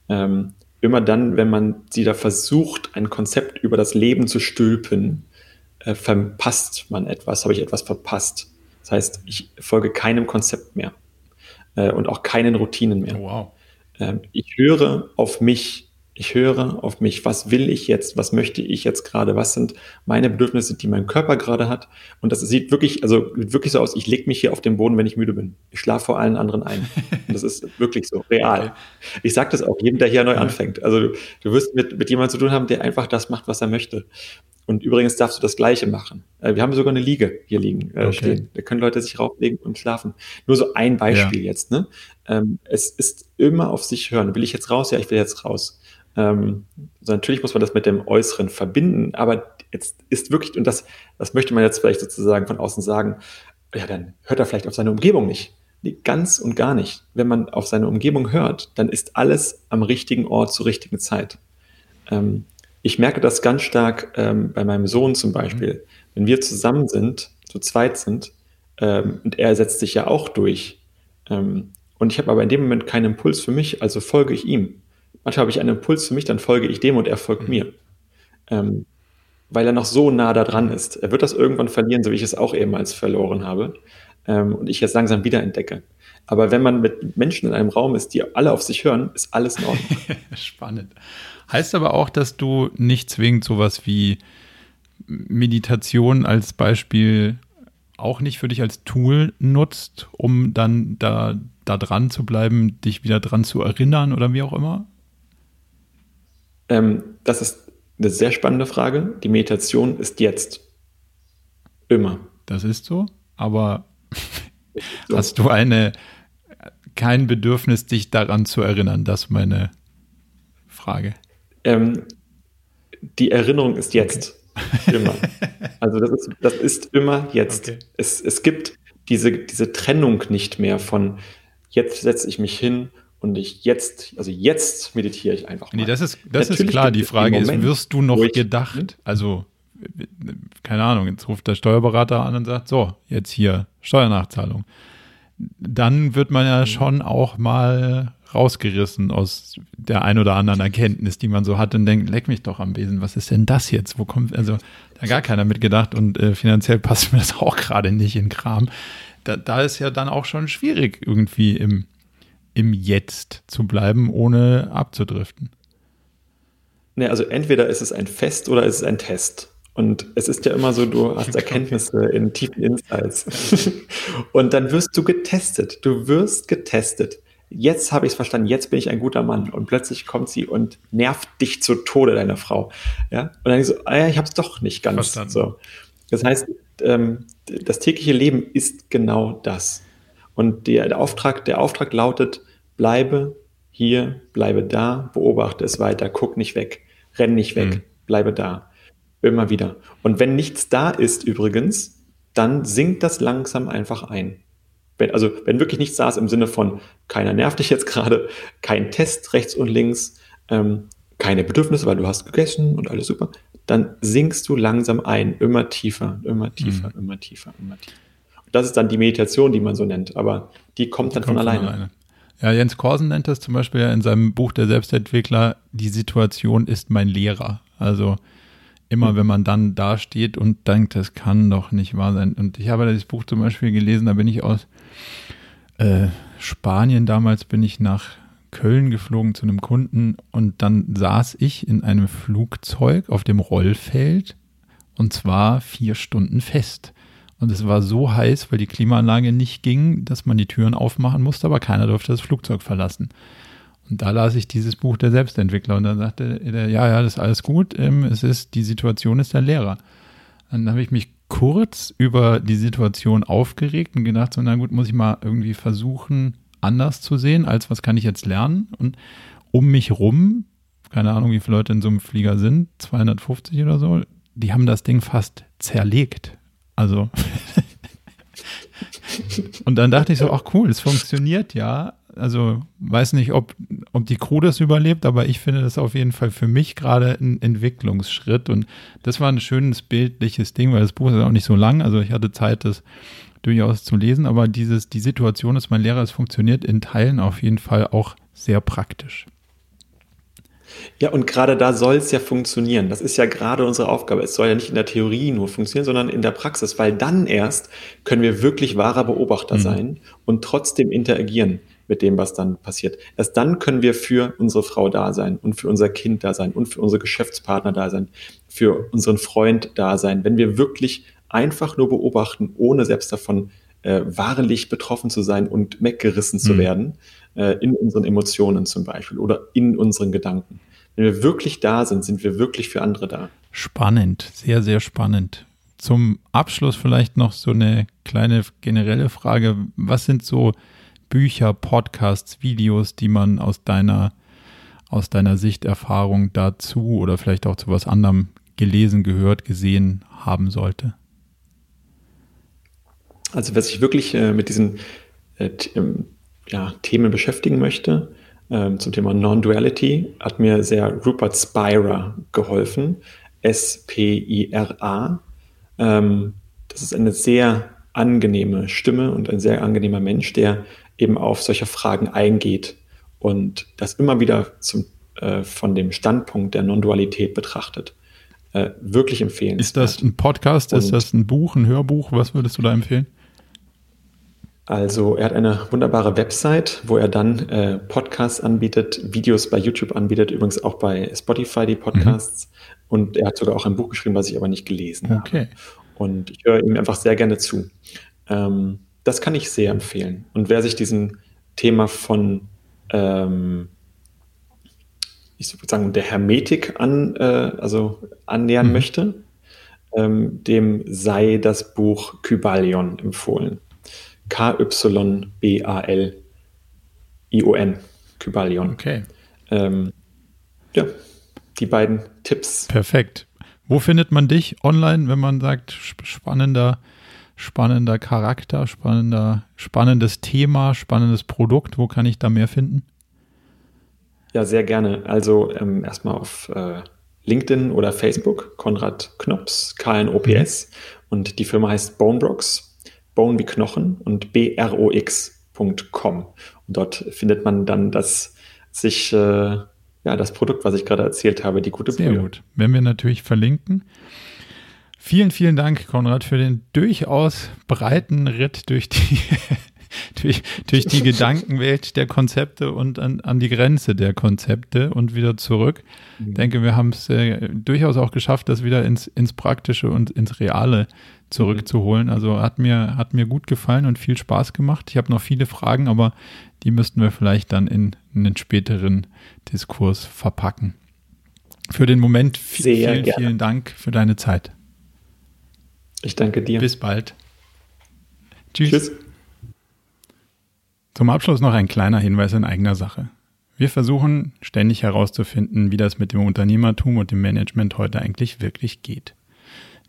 Ähm, immer dann, wenn man sie da versucht, ein Konzept über das Leben zu stülpen, äh, verpasst man etwas, habe ich etwas verpasst. Das heißt, ich folge keinem Konzept mehr äh, und auch keinen Routinen mehr. Oh, wow. Ähm, ich höre auf mich Ich höre auf mich, was will ich jetzt, was möchte ich jetzt gerade, was sind meine Bedürfnisse, die mein Körper gerade hat. Und das sieht wirklich, also wirklich so aus, ich lege mich hier auf den Boden, wenn ich müde bin. Ich schlafe vor allen anderen ein. Und das ist wirklich so, real. Ich sage das auch jedem, der hier neu anfängt. Also du, du wirst mit, mit jemandem zu tun haben, der einfach das macht, was er möchte. Und übrigens darfst du das Gleiche machen. Äh, wir haben sogar eine Liege hier liegen äh, okay. stehen. Da können Leute sich rauflegen und schlafen. Nur so ein Beispiel ja. jetzt. Ne? Ähm, es ist immer auf sich hören. Will ich jetzt raus? Ja, ich will jetzt raus. Ähm, also natürlich muss man das mit dem Äußeren verbinden, aber jetzt ist wirklich, und das, das möchte man jetzt vielleicht sozusagen von außen sagen, ja, dann hört er vielleicht auf seine Umgebung nicht. Nee, ganz und gar nicht. Wenn man auf seine Umgebung hört, dann ist alles am richtigen Ort zur richtigen Zeit. Ähm, ich merke das ganz stark ähm, bei meinem Sohn zum Beispiel. Wenn wir zusammen sind, zu zweit sind, ähm, und er setzt sich ja auch durch, ähm, und ich habe aber in dem Moment keinen Impuls für mich, also folge ich ihm. Manchmal habe ich einen Impuls für mich, dann folge ich dem und er folgt mhm. mir. Ähm, weil er noch so nah da dran ist. Er wird das irgendwann verlieren, so wie ich es auch ehemals verloren habe. Ähm, und ich jetzt langsam wiederentdecke. Aber wenn man mit Menschen in einem Raum ist, die alle auf sich hören, ist alles in Ordnung. Spannend. Heißt aber auch, dass du nicht zwingend sowas wie Meditation als Beispiel auch nicht für dich als Tool nutzt, um dann da, da dran zu bleiben, dich wieder dran zu erinnern oder wie auch immer? Ähm, das ist eine sehr spannende Frage. Die Meditation ist jetzt. Immer. Das ist so, aber so. hast du eine kein Bedürfnis, dich daran zu erinnern? Das ist meine Frage. Ähm, die Erinnerung ist jetzt. Okay. Immer. Also das ist, das ist immer jetzt. Okay. Es, es gibt diese, diese Trennung nicht mehr von jetzt setze ich mich hin und ich jetzt, also jetzt meditiere ich einfach mal. Nee, das ist, das ist klar. Die Frage ist, wirst du noch gedacht? Also, keine Ahnung, jetzt ruft der Steuerberater an und sagt, so, jetzt hier Steuernachzahlung. Dann wird man ja mhm. schon auch mal rausgerissen aus der ein oder anderen Erkenntnis, die man so hat und denkt, leck mich doch am Besen, was ist denn das jetzt? Wo kommt, also da gar keiner mitgedacht und äh, finanziell passt mir das auch gerade nicht in Kram. Da, da ist ja dann auch schon schwierig, irgendwie im, im Jetzt zu bleiben, ohne abzudriften. Ne, also entweder ist es ein Fest oder ist es ein Test. Und es ist ja immer so, du hast Erkenntnisse in tiefen Insights. und dann wirst du getestet. Du wirst getestet jetzt habe ich es verstanden, jetzt bin ich ein guter Mann. Und plötzlich kommt sie und nervt dich zu Tode, deine Frau. Ja? Und dann so, ah ja, ich habe es doch nicht ganz verstanden. so. Das heißt, ähm, das tägliche Leben ist genau das. Und der, der, Auftrag, der Auftrag lautet, bleibe hier, bleibe da, beobachte es weiter, guck nicht weg, renn nicht weg, mhm. bleibe da. Immer wieder. Und wenn nichts da ist übrigens, dann sinkt das langsam einfach ein. Wenn, also wenn wirklich nichts da ist im Sinne von, keiner nervt dich jetzt gerade, kein Test rechts und links, ähm, keine Bedürfnisse, weil du hast gegessen und alles super, dann sinkst du langsam ein, immer tiefer, immer tiefer, mhm. immer tiefer, immer tiefer. Und das ist dann die Meditation, die man so nennt, aber die kommt dann die kommt von, alleine. von alleine. Ja, Jens Korsen nennt das zum Beispiel in seinem Buch Der Selbstentwickler, die Situation ist mein Lehrer. Also immer wenn man dann da steht und denkt, das kann doch nicht wahr sein. Und ich habe das Buch zum Beispiel gelesen, da bin ich aus äh, Spanien damals, bin ich nach Köln geflogen zu einem Kunden und dann saß ich in einem Flugzeug auf dem Rollfeld und zwar vier Stunden fest. Und es war so heiß, weil die Klimaanlage nicht ging, dass man die Türen aufmachen musste, aber keiner durfte das Flugzeug verlassen. Und da las ich dieses Buch der Selbstentwickler und dann sagte er, ja, ja, das ist alles gut, ähm, es ist, die Situation ist der Lehrer. Dann habe ich mich kurz über die Situation aufgeregt und gedacht, so, na gut, muss ich mal irgendwie versuchen, anders zu sehen, als was kann ich jetzt lernen. Und um mich rum, keine Ahnung, wie viele Leute in so einem Flieger sind, 250 oder so, die haben das Ding fast zerlegt. Also. und dann dachte ich so, ach cool, es funktioniert ja also weiß nicht, ob, ob die Crew das überlebt, aber ich finde das auf jeden Fall für mich gerade ein Entwicklungsschritt. Und das war ein schönes bildliches Ding, weil das Buch ist auch nicht so lang. Also ich hatte Zeit, das durchaus zu lesen, aber dieses, die Situation, dass mein Lehrer es funktioniert, in Teilen auf jeden Fall auch sehr praktisch. Ja, und gerade da soll es ja funktionieren. Das ist ja gerade unsere Aufgabe. Es soll ja nicht in der Theorie nur funktionieren, sondern in der Praxis, weil dann erst können wir wirklich wahrer Beobachter mhm. sein und trotzdem interagieren. mit dem, was dann passiert. Erst dann können wir für unsere Frau da sein und für unser Kind da sein und für unsere Geschäftspartner da sein, für unseren Freund da sein, wenn wir wirklich einfach nur beobachten, ohne selbst davon äh, wahrlich betroffen zu sein und weggerissen zu mhm. werden, äh, in unseren Emotionen zum Beispiel oder in unseren Gedanken. Wenn wir wirklich da sind, sind wir wirklich für andere da. Spannend, sehr, sehr spannend. Zum Abschluss vielleicht noch so eine kleine generelle Frage. Was sind so Bücher, Podcasts, Videos, die man aus deiner, aus deiner Sicht, Erfahrung dazu oder vielleicht auch zu was anderem gelesen, gehört, gesehen haben sollte? Also, wer sich wirklich äh, mit diesen äh, ähm, ja, Themen beschäftigen möchte, ähm, zum Thema Non-Duality, hat mir sehr Rupert Spira geholfen. S-P-I-R-A. Ähm, das ist eine sehr angenehme Stimme und ein sehr angenehmer Mensch, der eben auf solche Fragen eingeht und das immer wieder zum, äh, von dem Standpunkt der Non-Dualität betrachtet. Äh, wirklich empfehlen. Ist das ein Podcast? Und ist das ein Buch, ein Hörbuch? Was würdest du da empfehlen? Also er hat eine wunderbare Website, wo er dann äh, Podcasts anbietet, Videos bei YouTube anbietet, übrigens auch bei Spotify die Podcasts. Mhm. Und er hat sogar auch ein Buch geschrieben, was ich aber nicht gelesen okay. habe. Und ich höre ihm einfach sehr gerne zu. Ähm, das kann ich sehr empfehlen. Und wer sich diesem Thema von, ähm, ich würde sagen, der Hermetik an, äh, also annähern mhm. möchte, ähm, dem sei das Buch Kybalion empfohlen. K-Y-B-A-L-I-O-N. Kybalion. Okay. Ähm, ja, die beiden Tipps. Perfekt. Wo findet man dich online, wenn man sagt, spannender, spannender Charakter, spannender, spannendes Thema, spannendes Produkt? Wo kann ich da mehr finden? Ja, sehr gerne. Also ähm, erstmal auf äh, LinkedIn oder Facebook, Konrad Knops, KNOPS. Mhm. Und die Firma heißt Bonebrox, Bone wie Knochen und brox.com. Und dort findet man dann das sich, äh, ja, das Produkt, was ich gerade erzählt habe, die gute Sehr Brühe. gut. Werden wir natürlich verlinken. Vielen, vielen Dank, Konrad, für den durchaus breiten Ritt durch die durch, durch die Gedankenwelt der Konzepte und an, an die Grenze der Konzepte und wieder zurück. Ich mhm. denke, wir haben es äh, durchaus auch geschafft, das wieder ins, ins Praktische und ins Reale zurückzuholen. Also hat mir, hat mir gut gefallen und viel Spaß gemacht. Ich habe noch viele Fragen, aber die müssten wir vielleicht dann in, in einen späteren Diskurs verpacken. Für den Moment viel, vielen, gerne. vielen Dank für deine Zeit. Ich danke dir. Bis bald. Tschüss. Tschüss. Zum Abschluss noch ein kleiner Hinweis in eigener Sache. Wir versuchen ständig herauszufinden, wie das mit dem Unternehmertum und dem Management heute eigentlich wirklich geht.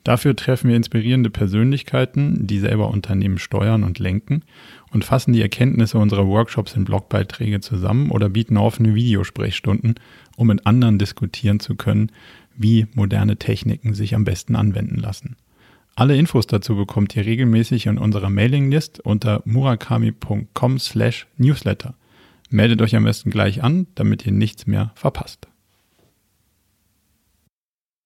Dafür treffen wir inspirierende Persönlichkeiten, die selber Unternehmen steuern und lenken und fassen die Erkenntnisse unserer Workshops in Blogbeiträge zusammen oder bieten offene Videosprechstunden, um mit anderen diskutieren zu können, wie moderne Techniken sich am besten anwenden lassen. Alle Infos dazu bekommt ihr regelmäßig in unserer Mailinglist unter murakami.com slash newsletter. Meldet euch am besten gleich an, damit ihr nichts mehr verpasst.